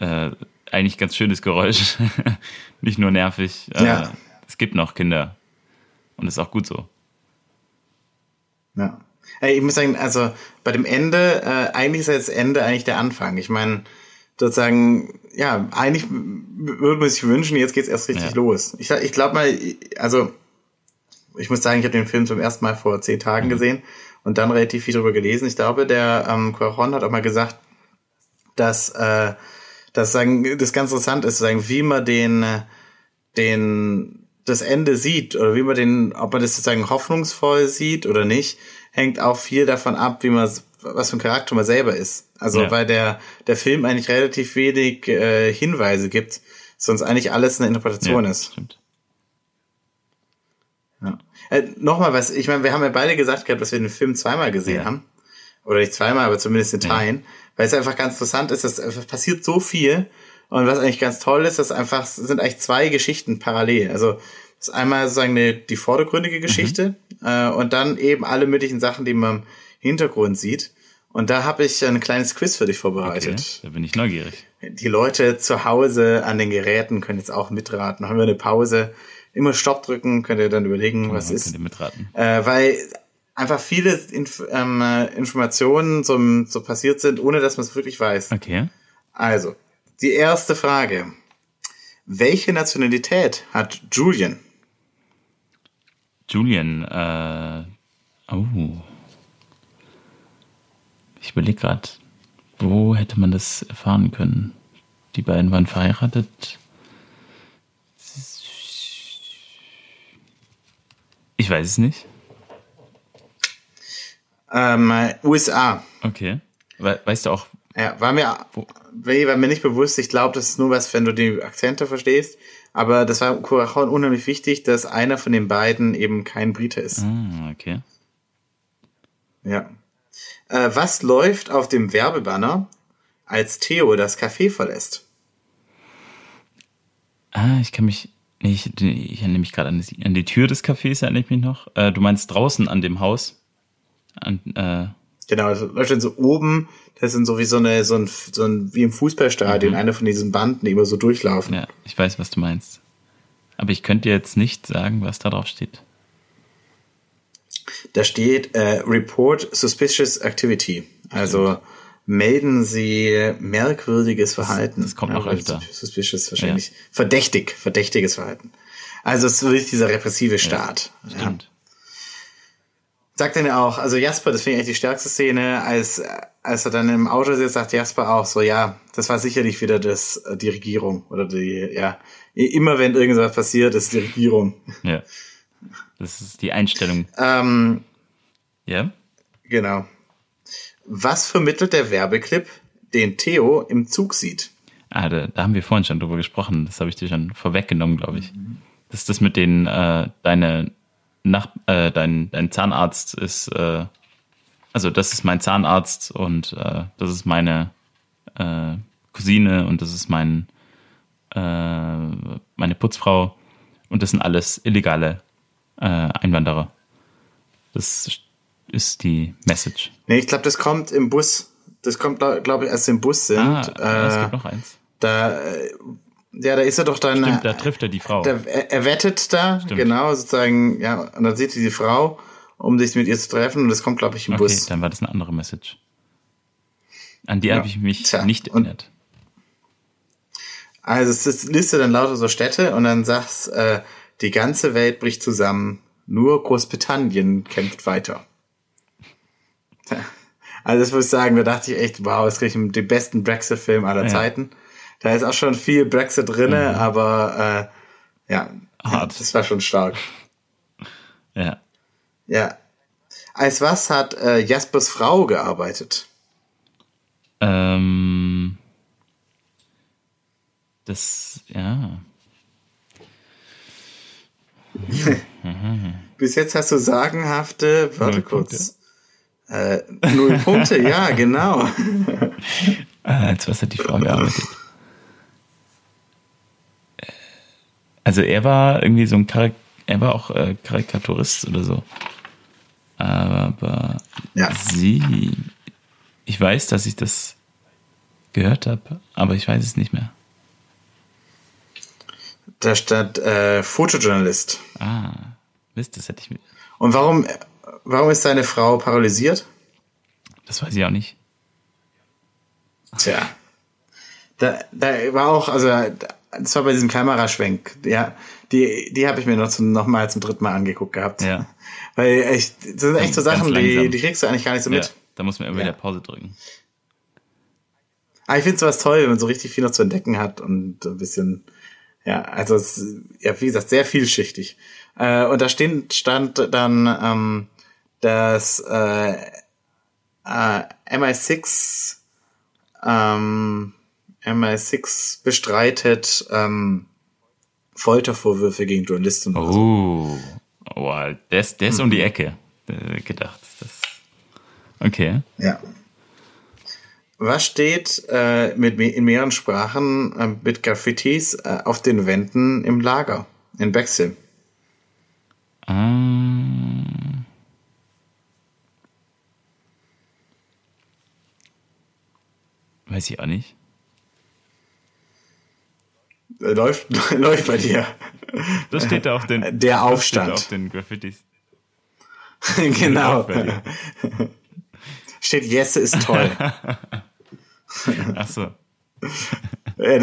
A: äh, eigentlich ganz schönes Geräusch, nicht nur nervig. Äh, ja. Es gibt noch Kinder und ist auch gut so.
B: Ja. Ich muss sagen, also bei dem Ende, äh, eigentlich ist das Ende eigentlich der Anfang. Ich meine, sozusagen, ja, eigentlich würde man sich wünschen, jetzt geht's erst richtig ja. los. Ich, ich glaube mal, also ich muss sagen, ich habe den Film zum ersten Mal vor zehn Tagen mhm. gesehen und dann relativ viel darüber gelesen. Ich glaube, der ähm, Coron hat auch mal gesagt, dass äh, dass sagen, das ganz interessant ist, sagen, wie man den den das Ende sieht oder wie man den, ob man das sozusagen hoffnungsvoll sieht oder nicht, hängt auch viel davon ab, wie man was für ein Charakter man selber ist. Also ja. weil der der Film eigentlich relativ wenig äh, Hinweise gibt, sonst eigentlich alles eine Interpretation ja, ist. Stimmt. Ja. Äh, Nochmal was, ich meine, wir haben ja beide gesagt gehabt, dass wir den Film zweimal gesehen ja. haben. Oder nicht zweimal, aber zumindest in Teilen. Weil es einfach ganz interessant ist, dass es passiert so viel. Und was eigentlich ganz toll ist, dass einfach, sind eigentlich zwei Geschichten parallel. Also, das ist einmal sozusagen eine, die vordergründige Geschichte mhm. äh, und dann eben alle möglichen Sachen, die man Hintergrund sieht. Und da habe ich ein kleines Quiz für dich vorbereitet. Okay,
A: da bin ich neugierig.
B: Die Leute zu Hause an den Geräten können jetzt auch mitraten. Haben wir eine Pause immer Stopp drücken, könnt ihr dann überlegen, ja, was ist. Könnt ihr mitraten. Äh, weil einfach viele Inf ähm, äh, Informationen so, so passiert sind, ohne dass man es wirklich weiß.
A: Okay.
B: Also, die erste Frage. Welche Nationalität hat Julian?
A: Julian, äh, oh. Ich überlege gerade, wo hätte man das erfahren können? Die beiden waren verheiratet. Ich weiß es nicht.
B: Ähm, USA.
A: Okay. We weißt du auch?
B: Ja, war mir, war mir nicht bewusst. Ich glaube, das ist nur was, wenn du die Akzente verstehst. Aber das war Curacao unheimlich wichtig, dass einer von den beiden eben kein Brite ist.
A: Ah, okay.
B: Ja. Äh, was läuft auf dem Werbebanner, als Theo das Café verlässt?
A: Ah, ich kann mich ich, ich erinnere mich gerade an, an, die Tür des Cafés, erinnere ich mich noch. Äh, du meinst draußen an dem Haus? An,
B: äh, genau, das läuft dann so oben, das sind so wie so eine, so ein, so ein wie im Fußballstadion, mhm. eine von diesen Banden, die immer so durchlaufen.
A: Ja, ich weiß, was du meinst. Aber ich könnte jetzt nicht sagen, was da drauf steht.
B: Da steht äh, Report Suspicious Activity. Also Stimmt. melden Sie merkwürdiges Verhalten.
A: Das, kommt noch ja, öfter.
B: Suspicious wahrscheinlich. Ja. Verdächtig, verdächtiges Verhalten. Also es ist wirklich dieser repressive Staat.
A: Ja, stimmt.
B: Sagt dann ja auch, also Jasper, das finde ich eigentlich die stärkste Szene, als, als er dann im Auto sitzt, sagt Jasper auch so, ja, das war sicherlich wieder das, äh, die Regierung oder die, ja, immer wenn irgendwas passiert, ist die Regierung.
A: Ja. Das ist die Einstellung.
B: Ähm,
A: ja?
B: Genau. Was vermittelt der Werbeclip, den Theo im Zug sieht?
A: Ah, da, da haben wir vorhin schon drüber gesprochen. Das habe ich dir schon vorweggenommen, glaube ich. Das ist das mit den, äh, deine nach, äh, dein, dein Zahnarzt ist, äh, also das ist mein Zahnarzt und äh, das ist meine äh, Cousine und das ist mein, äh, meine Putzfrau und das sind alles illegale äh, Einwanderer. Das ist die Message.
B: Nee, ich glaube, das kommt im Bus. Das kommt, glaube ich, erst im Bus sind. Ah,
A: äh, es gibt noch eins.
B: Da, äh, ja, da ist er doch dann.
A: Stimmt, da trifft er die Frau.
B: Da, er, er wettet da, Stimmt. genau, sozusagen, ja, und dann sieht er die Frau, um sich mit ihr zu treffen, und das kommt, glaube ich, im okay, Bus.
A: dann war das eine andere Message. An die ja. habe ich mich Tja, nicht erinnert.
B: Also es ist Liste dann lauter so Städte und dann sagst, äh, die ganze Welt bricht zusammen, nur Großbritannien kämpft weiter. Also das muss ich sagen, da dachte ich echt, wow, es kriege ich den besten Brexit-Film aller ja. Zeiten. Da ist auch schon viel Brexit drinne, mhm. aber äh, ja.
A: hart.
B: Das war schon stark.
A: Ja.
B: Ja. Als was hat äh, Jaspers Frau gearbeitet?
A: Ähm, das, ja.
B: Bis jetzt hast du sagenhafte, warte
A: Null
B: kurz. Äh, null Punkte, ja, genau.
A: Äh, als was hat die Frau gearbeitet? Äh, Also er war irgendwie so ein Charak er war auch äh, Karikaturist oder so. Aber
B: Ja.
A: sie, ich weiß, dass ich das gehört habe, aber ich weiß es nicht mehr.
B: Da stand äh, Fotojournalist.
A: Ah, Mist, das hätte ich mir,
B: Und warum, warum ist seine Frau paralysiert?
A: das weiß ich auch nicht.
B: Tja. Da, da war auch, also das war bei diesem Kameraschwenk, ja, die, die habe ich mir noch, zum, noch mal zum dritten Mal angeguckt gehabt.
A: Ja.
B: Weil echt, das sind echt so Sachen, die, die kriegst du eigentlich gar nicht so
A: Ja,
B: mit.
A: da muss man immer
B: Ja.
A: wieder Pause drücken.
B: Aber ich finde sowas toll, wenn man so richtig viel noch zu entdecken hat und ein bisschen, ja, also es, ja, wie gesagt, sehr vielschichtig. Äh, und da stehen, stand dann, ähm, dass äh, äh, MI6 ähm, MI6 bestreitet ähm, Foltervorwürfe gegen Journalisten. oder so.
A: Oh, oh der ist, der ist um die Ecke äh, gedacht. Das, okay.
B: Ja. Was steht äh, mit, in mehreren Sprachen äh, mit Graffitis äh, auf den Wänden im Lager in Bexhill?
A: Ähm, weiß ich auch nicht.
B: Äh, Läuft, läuft bei dir.
A: Das steht da auf den,
B: Der Aufstand.
A: auf den Graffitis.
B: genau. Steht Jesse ist toll.
A: Ach so.
B: Ja,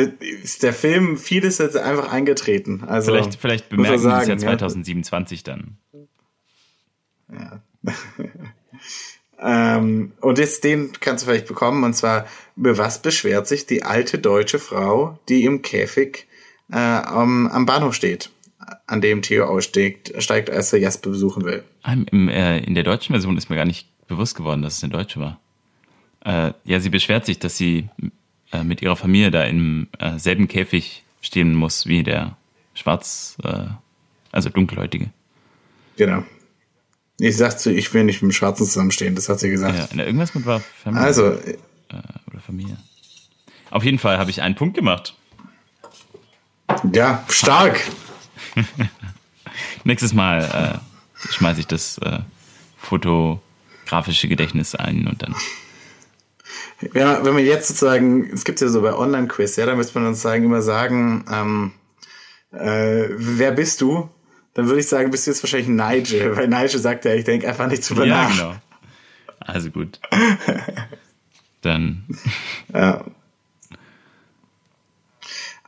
B: ist der Film, vieles ist jetzt einfach eingetreten. Also,
A: Vielleicht, vielleicht bemerken wir es ja
B: sagen,
A: 2027 dann.
B: Ähm, und jetzt den kannst du vielleicht bekommen. Und zwar, über was beschwert sich die alte deutsche Frau, die im Käfig äh, am, am Bahnhof steht, an dem Theo aussteigt, steigt, als er Jasper besuchen will?
A: Ah, Im, äh, in der deutschen Version ist mir gar nicht bewusst geworden, dass es eine deutsche war. Äh, ja, sie beschwert sich, dass sie äh, mit ihrer Familie da im äh, selben Käfig stehen muss wie der schwarz, äh, also dunkelhäutige.
B: Genau. Ich sagte, ich will nicht mit dem Schwarzen zusammenstehen, das hat sie gesagt.
A: Ja, irgendwas mit war Familie
B: Also,
A: äh, oder Familie. Auf jeden Fall habe ich einen Punkt gemacht.
B: ja, stark.
A: Nächstes Mal äh, schmeiße ich das fotografische Gedächtnis ein und dann.
B: Ja, wenn man jetzt sozusagen, es gibt ja so bei Online-Quiz, ja, da müsste man uns sagen, immer sagen, ähm, äh, wer bist du? Dann würde ich sagen, bist du jetzt wahrscheinlich Nigel, weil Nigel sagt ja, ich denke einfach nicht drüber
A: Ja,
B: nach.
A: genau. Also gut. Dann
B: Ja.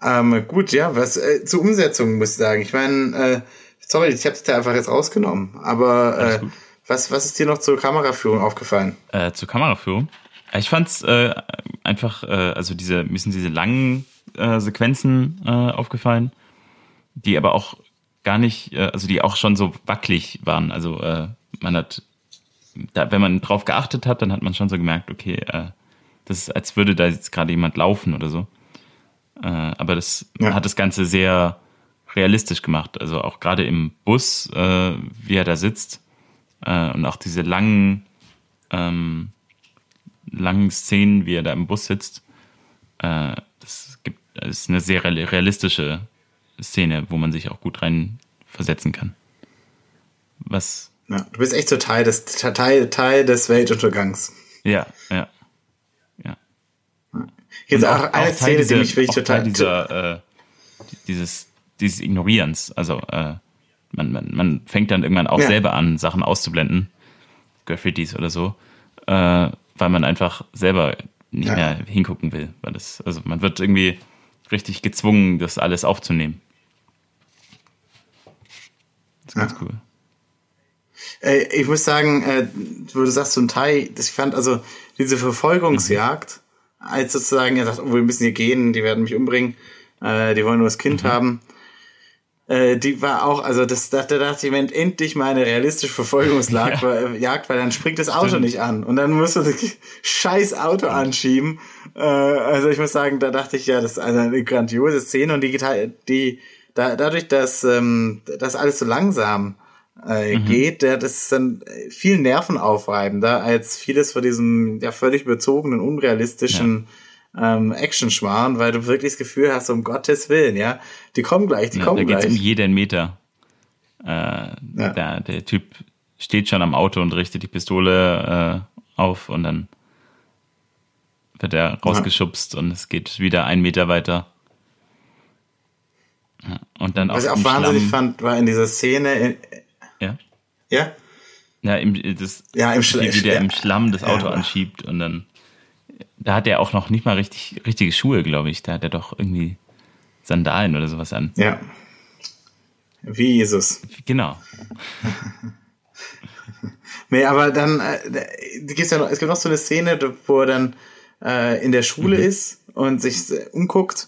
B: Ähm, gut, ja, was äh, zur Umsetzung muss ich sagen. Ich meine, äh, sorry, ich habe es da einfach jetzt rausgenommen, aber äh, was, was ist dir noch zur Kameraführung aufgefallen?
A: äh, zur Kameraführung. Ich fand's äh, einfach, äh, also diese, mir sind diese langen äh, Sequenzen äh, aufgefallen, die aber auch gar nicht, äh, also die auch schon so wackelig waren. Also äh, man hat, da, wenn man drauf geachtet hat, dann hat man schon so gemerkt, okay, äh, das ist, als würde da jetzt gerade jemand laufen oder so. Äh, aber das
B: Ja.
A: hat das Ganze sehr realistisch gemacht. Also auch gerade im Bus, äh, wie er da sitzt äh, und auch diese langen ähm, langen Szenen, wie er da im Bus sitzt. Äh, das gibt, das ist eine sehr real- realistische Szene, wo man sich auch gut rein versetzen kann. Was,
B: Ja, du bist echt so Teil des, Teil, Teil des Weltuntergangs.
A: ja, ja. ja.
B: Jetzt
A: Und
B: auch, eine
A: Teil
B: Szene, die
A: dieser-
B: mich wirklich
A: auch
B: total.
A: dieser, äh, dieses, dieses Ignorierens. Also äh, man, man, man fängt dann irgendwann auch
B: Ja.
A: selber an, Sachen auszublenden, Graffitis oder so, äh, weil man einfach selber nicht
B: Ja.
A: mehr hingucken will. Weil das, also man wird irgendwie richtig gezwungen, das alles aufzunehmen. Das ist ganz cool.
B: Äh, ich muss sagen, äh, wo du sagst, so ein Teil, das ich fand also diese Verfolgungsjagd, als sozusagen er sagt, oh, wir müssen hier gehen, die werden mich umbringen, äh, die wollen nur das Kind haben. Äh, die war auch, also das, da, da dachte ich, wenn endlich mal eine realistische Verfolgungsjagd, ja. Weil dann springt das Auto Stimmt. nicht an und dann musst du das scheiß Auto anschieben. Äh, also ich muss sagen, da dachte ich ja, das ist also eine grandiose Szene und die, die da, dadurch, dass ähm, das alles so langsam äh, mhm. geht, der, das ist dann viel nervenaufreibender als vieles von diesem ja völlig überzogenen, unrealistischen ja. Ähm, Action-Schmarrn, weil du wirklich das Gefühl hast, um Gottes Willen, ja, die kommen gleich, die ja, kommen
A: da
B: gleich. Da
A: geht's um jeden Meter. Äh, ja. der, der Typ steht schon am Auto und richtet die Pistole äh, auf und dann wird er rausgeschubst und es geht wieder einen Meter weiter. Und dann
B: Was ich auch wahnsinnig Schlamm. fand, war in dieser Szene,
A: ja.
B: Ja?
A: Ja, im, das,
B: ja, im Schlamm.
A: Wie der ja. im Schlamm das Auto ja. anschiebt und dann. Da hat er auch noch nicht mal richtig, richtige Schuhe, glaube ich. Da hat er doch irgendwie Sandalen oder sowas an.
B: Ja. Wie Jesus.
A: Genau.
B: nee, aber dann äh, gibt's ja noch, es gibt noch so eine Szene, wo er dann äh, in der Schule mhm. ist und sich umguckt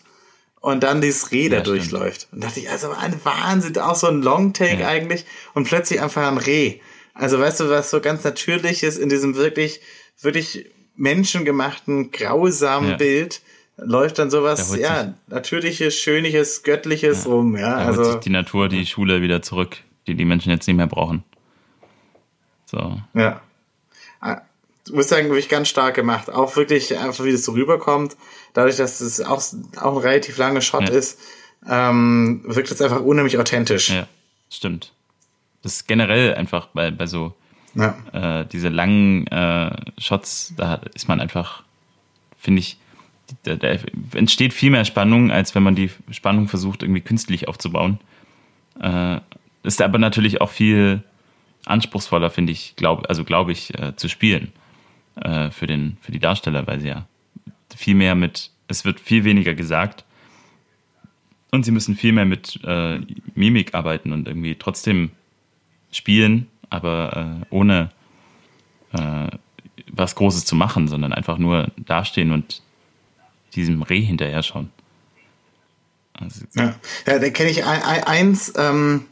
B: und dann dieses Reh da ja, durchläuft. Und dachte ich, also ein Wahnsinn, auch so ein Longtake ja. eigentlich und plötzlich einfach ein Reh. Also weißt du, was so ganz natürliches in diesem wirklich, wirklich menschengemachten, grausamen ja. Bild läuft dann sowas, ja, natürliches, schöniges, göttliches rum, ja.
A: Da also die Natur, die Schule wieder zurück, die die Menschen jetzt nicht mehr brauchen. So.
B: Ja. Ah, muss sagen, wirklich ganz stark gemacht. Auch wirklich einfach, wie das so rüberkommt dadurch, dass es auch, auch ein relativ langer Shot ja. ist, ähm, wirkt es einfach unheimlich authentisch.
A: Ja, stimmt. Das ist generell einfach bei, bei so ja. äh, diese langen äh, Shots, da ist man einfach, finde ich, da, da, entsteht viel mehr Spannung, als wenn man die Spannung versucht, irgendwie künstlich aufzubauen. Äh, ist aber natürlich auch viel anspruchsvoller, finde ich, glaub, also glaube ich, äh, zu spielen äh, für, den, für die Darsteller, weil sie ja viel mehr mit, es wird viel weniger gesagt und sie müssen viel mehr mit äh, Mimik arbeiten und irgendwie trotzdem spielen, aber äh, ohne äh, was Großes zu machen, sondern einfach nur dastehen und diesem Reh hinterher schauen.
B: Also, ja. ja, da kenne ich eins, ähm,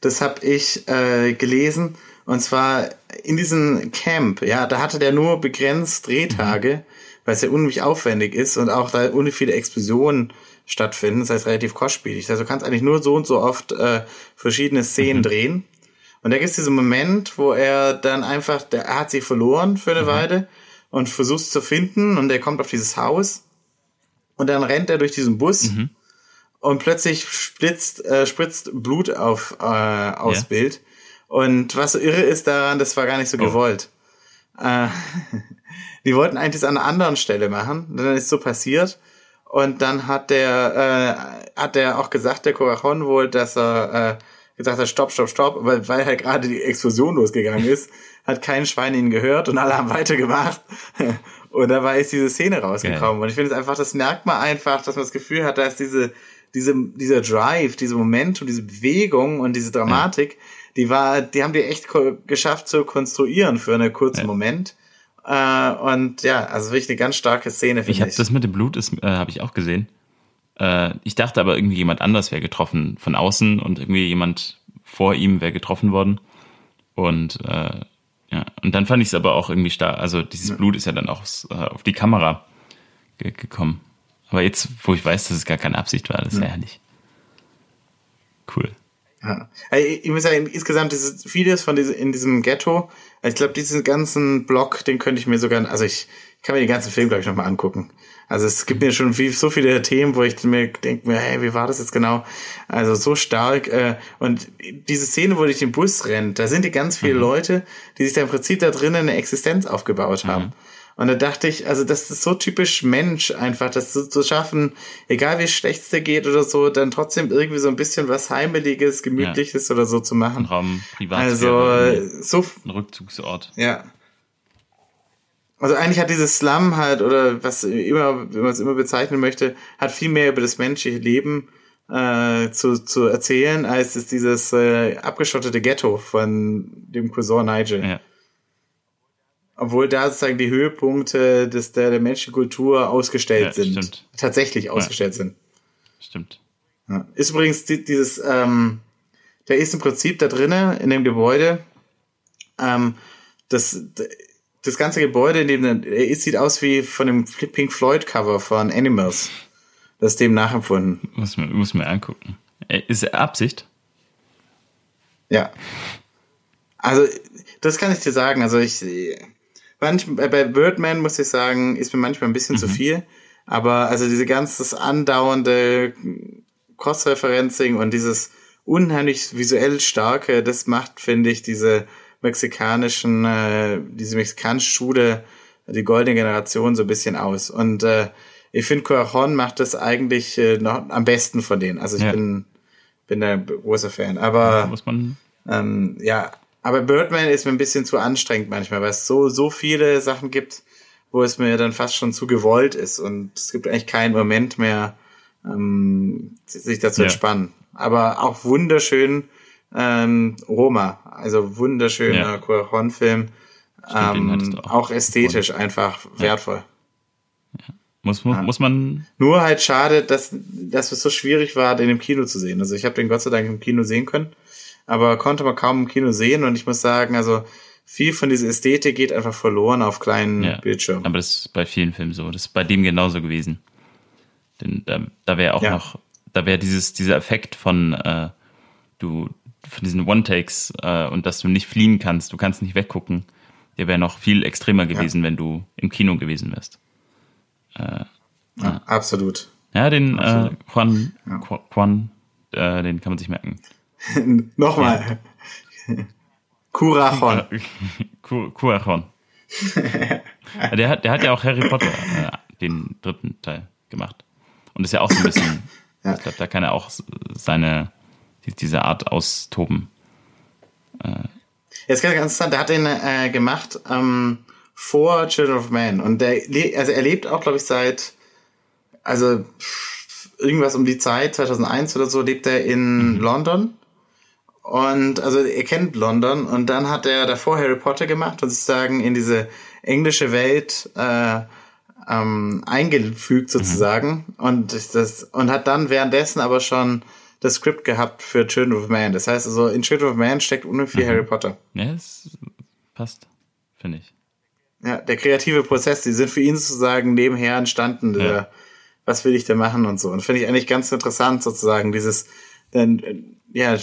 B: das habe ich äh, gelesen, und zwar in diesem Camp, ja, da hatte der nur begrenzt Drehtage. Mhm weil es ja unheimlich aufwendig ist und auch da unheimlich viele Explosionen stattfinden. Das heißt relativ kostspielig. Also du kannst eigentlich nur so und so oft äh, verschiedene Szenen mhm. drehen. Und da gibt es diesen Moment, wo er dann einfach, der, er hat sie verloren für eine mhm. Weile und versucht zu finden und er kommt auf dieses Haus und dann rennt er durch diesen Bus mhm. und plötzlich spritzt, äh, spritzt Blut auf, äh, aufs ja. Bild. Und was so irre ist daran, das war gar nicht so oh. gewollt. Äh, die wollten eigentlich das an einer anderen Stelle machen. Dann ist so passiert. Und dann hat der, äh, hat der auch gesagt, der Corazon wohl, dass er äh, gesagt hat, stopp, stopp, stopp, weil, weil halt gerade die Explosion losgegangen ist, hat kein Schwein ihn gehört und alle haben weitergemacht. und dabei ist diese Szene rausgekommen. Okay. Und ich finde es einfach, das merkt man einfach, dass man das Gefühl hat, dass diese, diese, dieser Drive, diese Momentum, diese Bewegung und diese Dramatik, ja. die war, die haben die echt geschafft zu konstruieren für einen kurzen ja. Moment. Äh, und ja, also wirklich eine ganz starke Szene,
A: finde ich. Hab, das mit dem Blut ist, äh, habe ich auch gesehen. Äh, ich dachte aber irgendwie jemand anders wäre getroffen von außen und irgendwie jemand vor ihm wäre getroffen worden. Und äh, ja, und dann fand ich es aber auch irgendwie stark. Also dieses ja. Blut ist ja dann auch äh, auf die Kamera ge gekommen. Aber jetzt, wo ich weiß, dass es gar keine Absicht war, das ist ja. herrlich. Cool.
B: Ja. Ich muss sagen, insgesamt ist vieles von diesem, in diesem Ghetto ich glaube, diesen ganzen Block, den könnte ich mir sogar, also ich, ich kann mir den ganzen Film, glaube ich, nochmal angucken. Also es gibt mir schon viel, so viele Themen, wo ich mir denke mir, hey, wie war das jetzt genau? Also so stark. Äh, und diese Szene, wo durch den Bus rennt, da sind die ganz viele mhm. Leute, die sich da im Prinzip da drinnen eine Existenz aufgebaut haben. Mhm. Und da dachte ich, also das ist so typisch Mensch einfach, das zu, zu schaffen, egal wie schlecht es dir geht oder so, dann trotzdem irgendwie so ein bisschen was Heimeliges, Gemütliches ja. oder so zu machen. Ein
A: Raum,
B: Also so
A: ein Rückzugsort.
B: Ja. Also eigentlich hat dieses Slum halt, oder was immer, wenn man es immer bezeichnen möchte, hat viel mehr über das menschliche Leben äh, zu, zu erzählen, als es dieses äh, abgeschottete Ghetto von dem Cousin Nigel. Ja. Obwohl da sozusagen die Höhepunkte des, der, der Menschenkultur ausgestellt ja, sind. Stimmt. Tatsächlich ausgestellt ja. sind.
A: Stimmt.
B: Ist übrigens die, dieses, ähm, der ist im Prinzip da drinnen in dem Gebäude. Ähm, das, das ganze Gebäude, in dem er ist, sieht aus wie von dem Pink Floyd Cover von Animals. Das ist dem nachempfunden.
A: Muss man, muss man angucken. Äh, ist Absicht?
B: Ja. Also, das kann ich dir sagen. Also, ich, manchmal, bei Birdman muss ich sagen, ist mir manchmal ein bisschen mhm. zu viel. Aber also diese ganze andauernde Cross-Referencing und dieses unheimlich visuell starke, das macht, finde ich, diese mexikanischen, äh, diese mexikanische Schule, die goldene Generation so ein bisschen aus. Und äh, ich finde, Corajon macht das eigentlich äh, noch am besten von denen. Also ich ja. bin, bin da großer Fan. Aber muss man ähm, ja, aber Birdman ist mir ein bisschen zu anstrengend manchmal, weil es so, so viele Sachen gibt, wo es mir dann fast schon zu gewollt ist und es gibt eigentlich keinen Moment mehr, ähm, sich dazu ja. entspannen. Aber auch wunderschön ähm, Roma, also wunderschöner ja. Cuaron-Film, ähm, auch. auch. ästhetisch und, einfach wertvoll.
A: Ja. Muss, muss, ja. muss man.
B: Nur halt schade, dass, dass es so schwierig war, den im Kino zu sehen. Also ich habe den Gott sei Dank im Kino sehen können, aber konnte man kaum im Kino sehen und ich muss sagen, also viel von dieser Ästhetik geht einfach verloren auf kleinen ja, Bildschirmen.
A: Aber das ist bei vielen Filmen so. Das ist bei dem genauso gewesen. Denn da, da wäre auch ja. noch, da wäre dieses, dieser Effekt von, äh, du, von diesen One-Takes äh, und dass du nicht fliehen kannst, du kannst nicht weggucken, der wäre noch viel extremer gewesen, ja. wenn du im Kino gewesen wärst.
B: Äh, ja, absolut.
A: Ja, den äh, Juan, Juan äh, den kann man sich merken.
B: Nochmal. Curachon.
A: Curachon. der, hat, der hat ja auch Harry Potter, äh, den dritten Teil, gemacht. Und ist ja auch so ein bisschen, ja. ich glaube, da kann er auch seine, diese Art austoben.
B: Äh. Jetzt ganz interessant, der hat den äh, gemacht ähm, vor Children of Man. Und der, also er lebt auch, glaube ich, seit, also irgendwas um die Zeit, 2001 oder so, lebt er in mhm. London und also er kennt London und dann hat er davor Harry Potter gemacht und sozusagen in diese englische Welt äh, ähm, eingefügt sozusagen mhm. und das und hat dann währenddessen aber schon das Skript gehabt für Children of Man. Das heißt also in Children of Man steckt unheimlich viel mhm. Harry Potter.
A: Ja, es passt, finde ich.
B: Ja, der kreative Prozess, die sind für ihn sozusagen nebenher entstanden. Ja. Der, was will ich da machen und so. Und finde ich eigentlich ganz interessant sozusagen dieses dann ja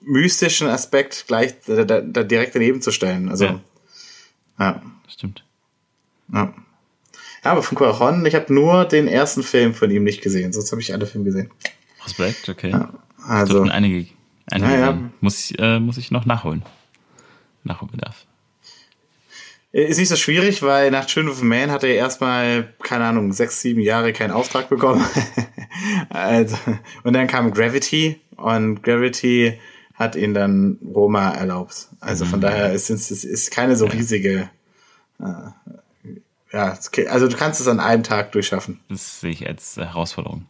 B: mystischen Aspekt gleich da, da, da direkt daneben zu stellen. Also, ja.
A: ja. Stimmt.
B: Ja. Ja, aber von Cuaron, ich habe nur den ersten Film von ihm nicht gesehen, sonst habe ich alle Filme gesehen.
A: Respekt, okay. Ja, also einige, einige ja, ja. Muss, ich, äh, muss ich noch nachholen. Nachholbedarf.
B: Ist nicht so schwierig, weil nach Children of Man hat er erstmal, keine Ahnung, sechs, sieben Jahre keinen Auftrag bekommen. also, und dann kam Gravity und Gravity hat ihn dann Roma erlaubt. Also von mhm. daher ist es ist keine so riesige. Äh, ja, also du kannst es an einem Tag durchschaffen.
A: Das sehe ich als Herausforderung.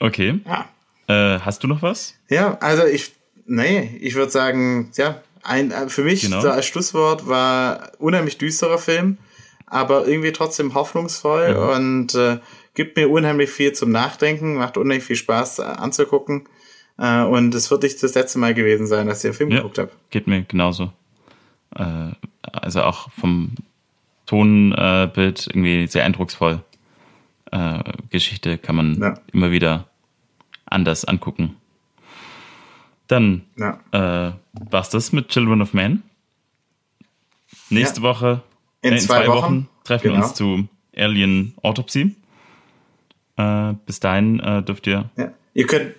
A: Okay. Ja. Äh, hast du noch was?
B: Ja, also ich, nee, ich würde sagen, ja, ein, äh, für mich genau. so als Schlusswort war unheimlich düsterer Film, aber irgendwie trotzdem hoffnungsvoll ja. und äh, gibt mir unheimlich viel zum Nachdenken, macht unheimlich viel Spaß äh, anzugucken. Äh, und es wird nicht das letzte Mal gewesen sein, dass ich den Film ja, geguckt habe.
A: Geht mir genauso. Äh, also auch vom Tonbild äh, irgendwie sehr eindrucksvoll. Geschichte kann man ja. immer wieder anders angucken. Dann ja. äh, war's das mit Children of Man. Nächste ja. Woche,
B: in, äh, in zwei, zwei, Wochen, Wochen
A: treffen genau. wir uns zu Alien Autopsy. Äh, bis dahin äh, dürft ihr.
B: Ja. Ihr könnt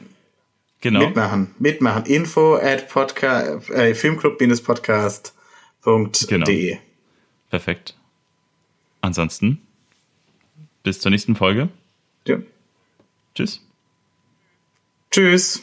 B: Genau. Mitmachen, mitmachen. Info at podcast, äh, filmclub-podcast.de. Genau.
A: Perfekt. Ansonsten, bis zur nächsten Folge.
B: Ja.
A: Tschüss.
B: Tschüss.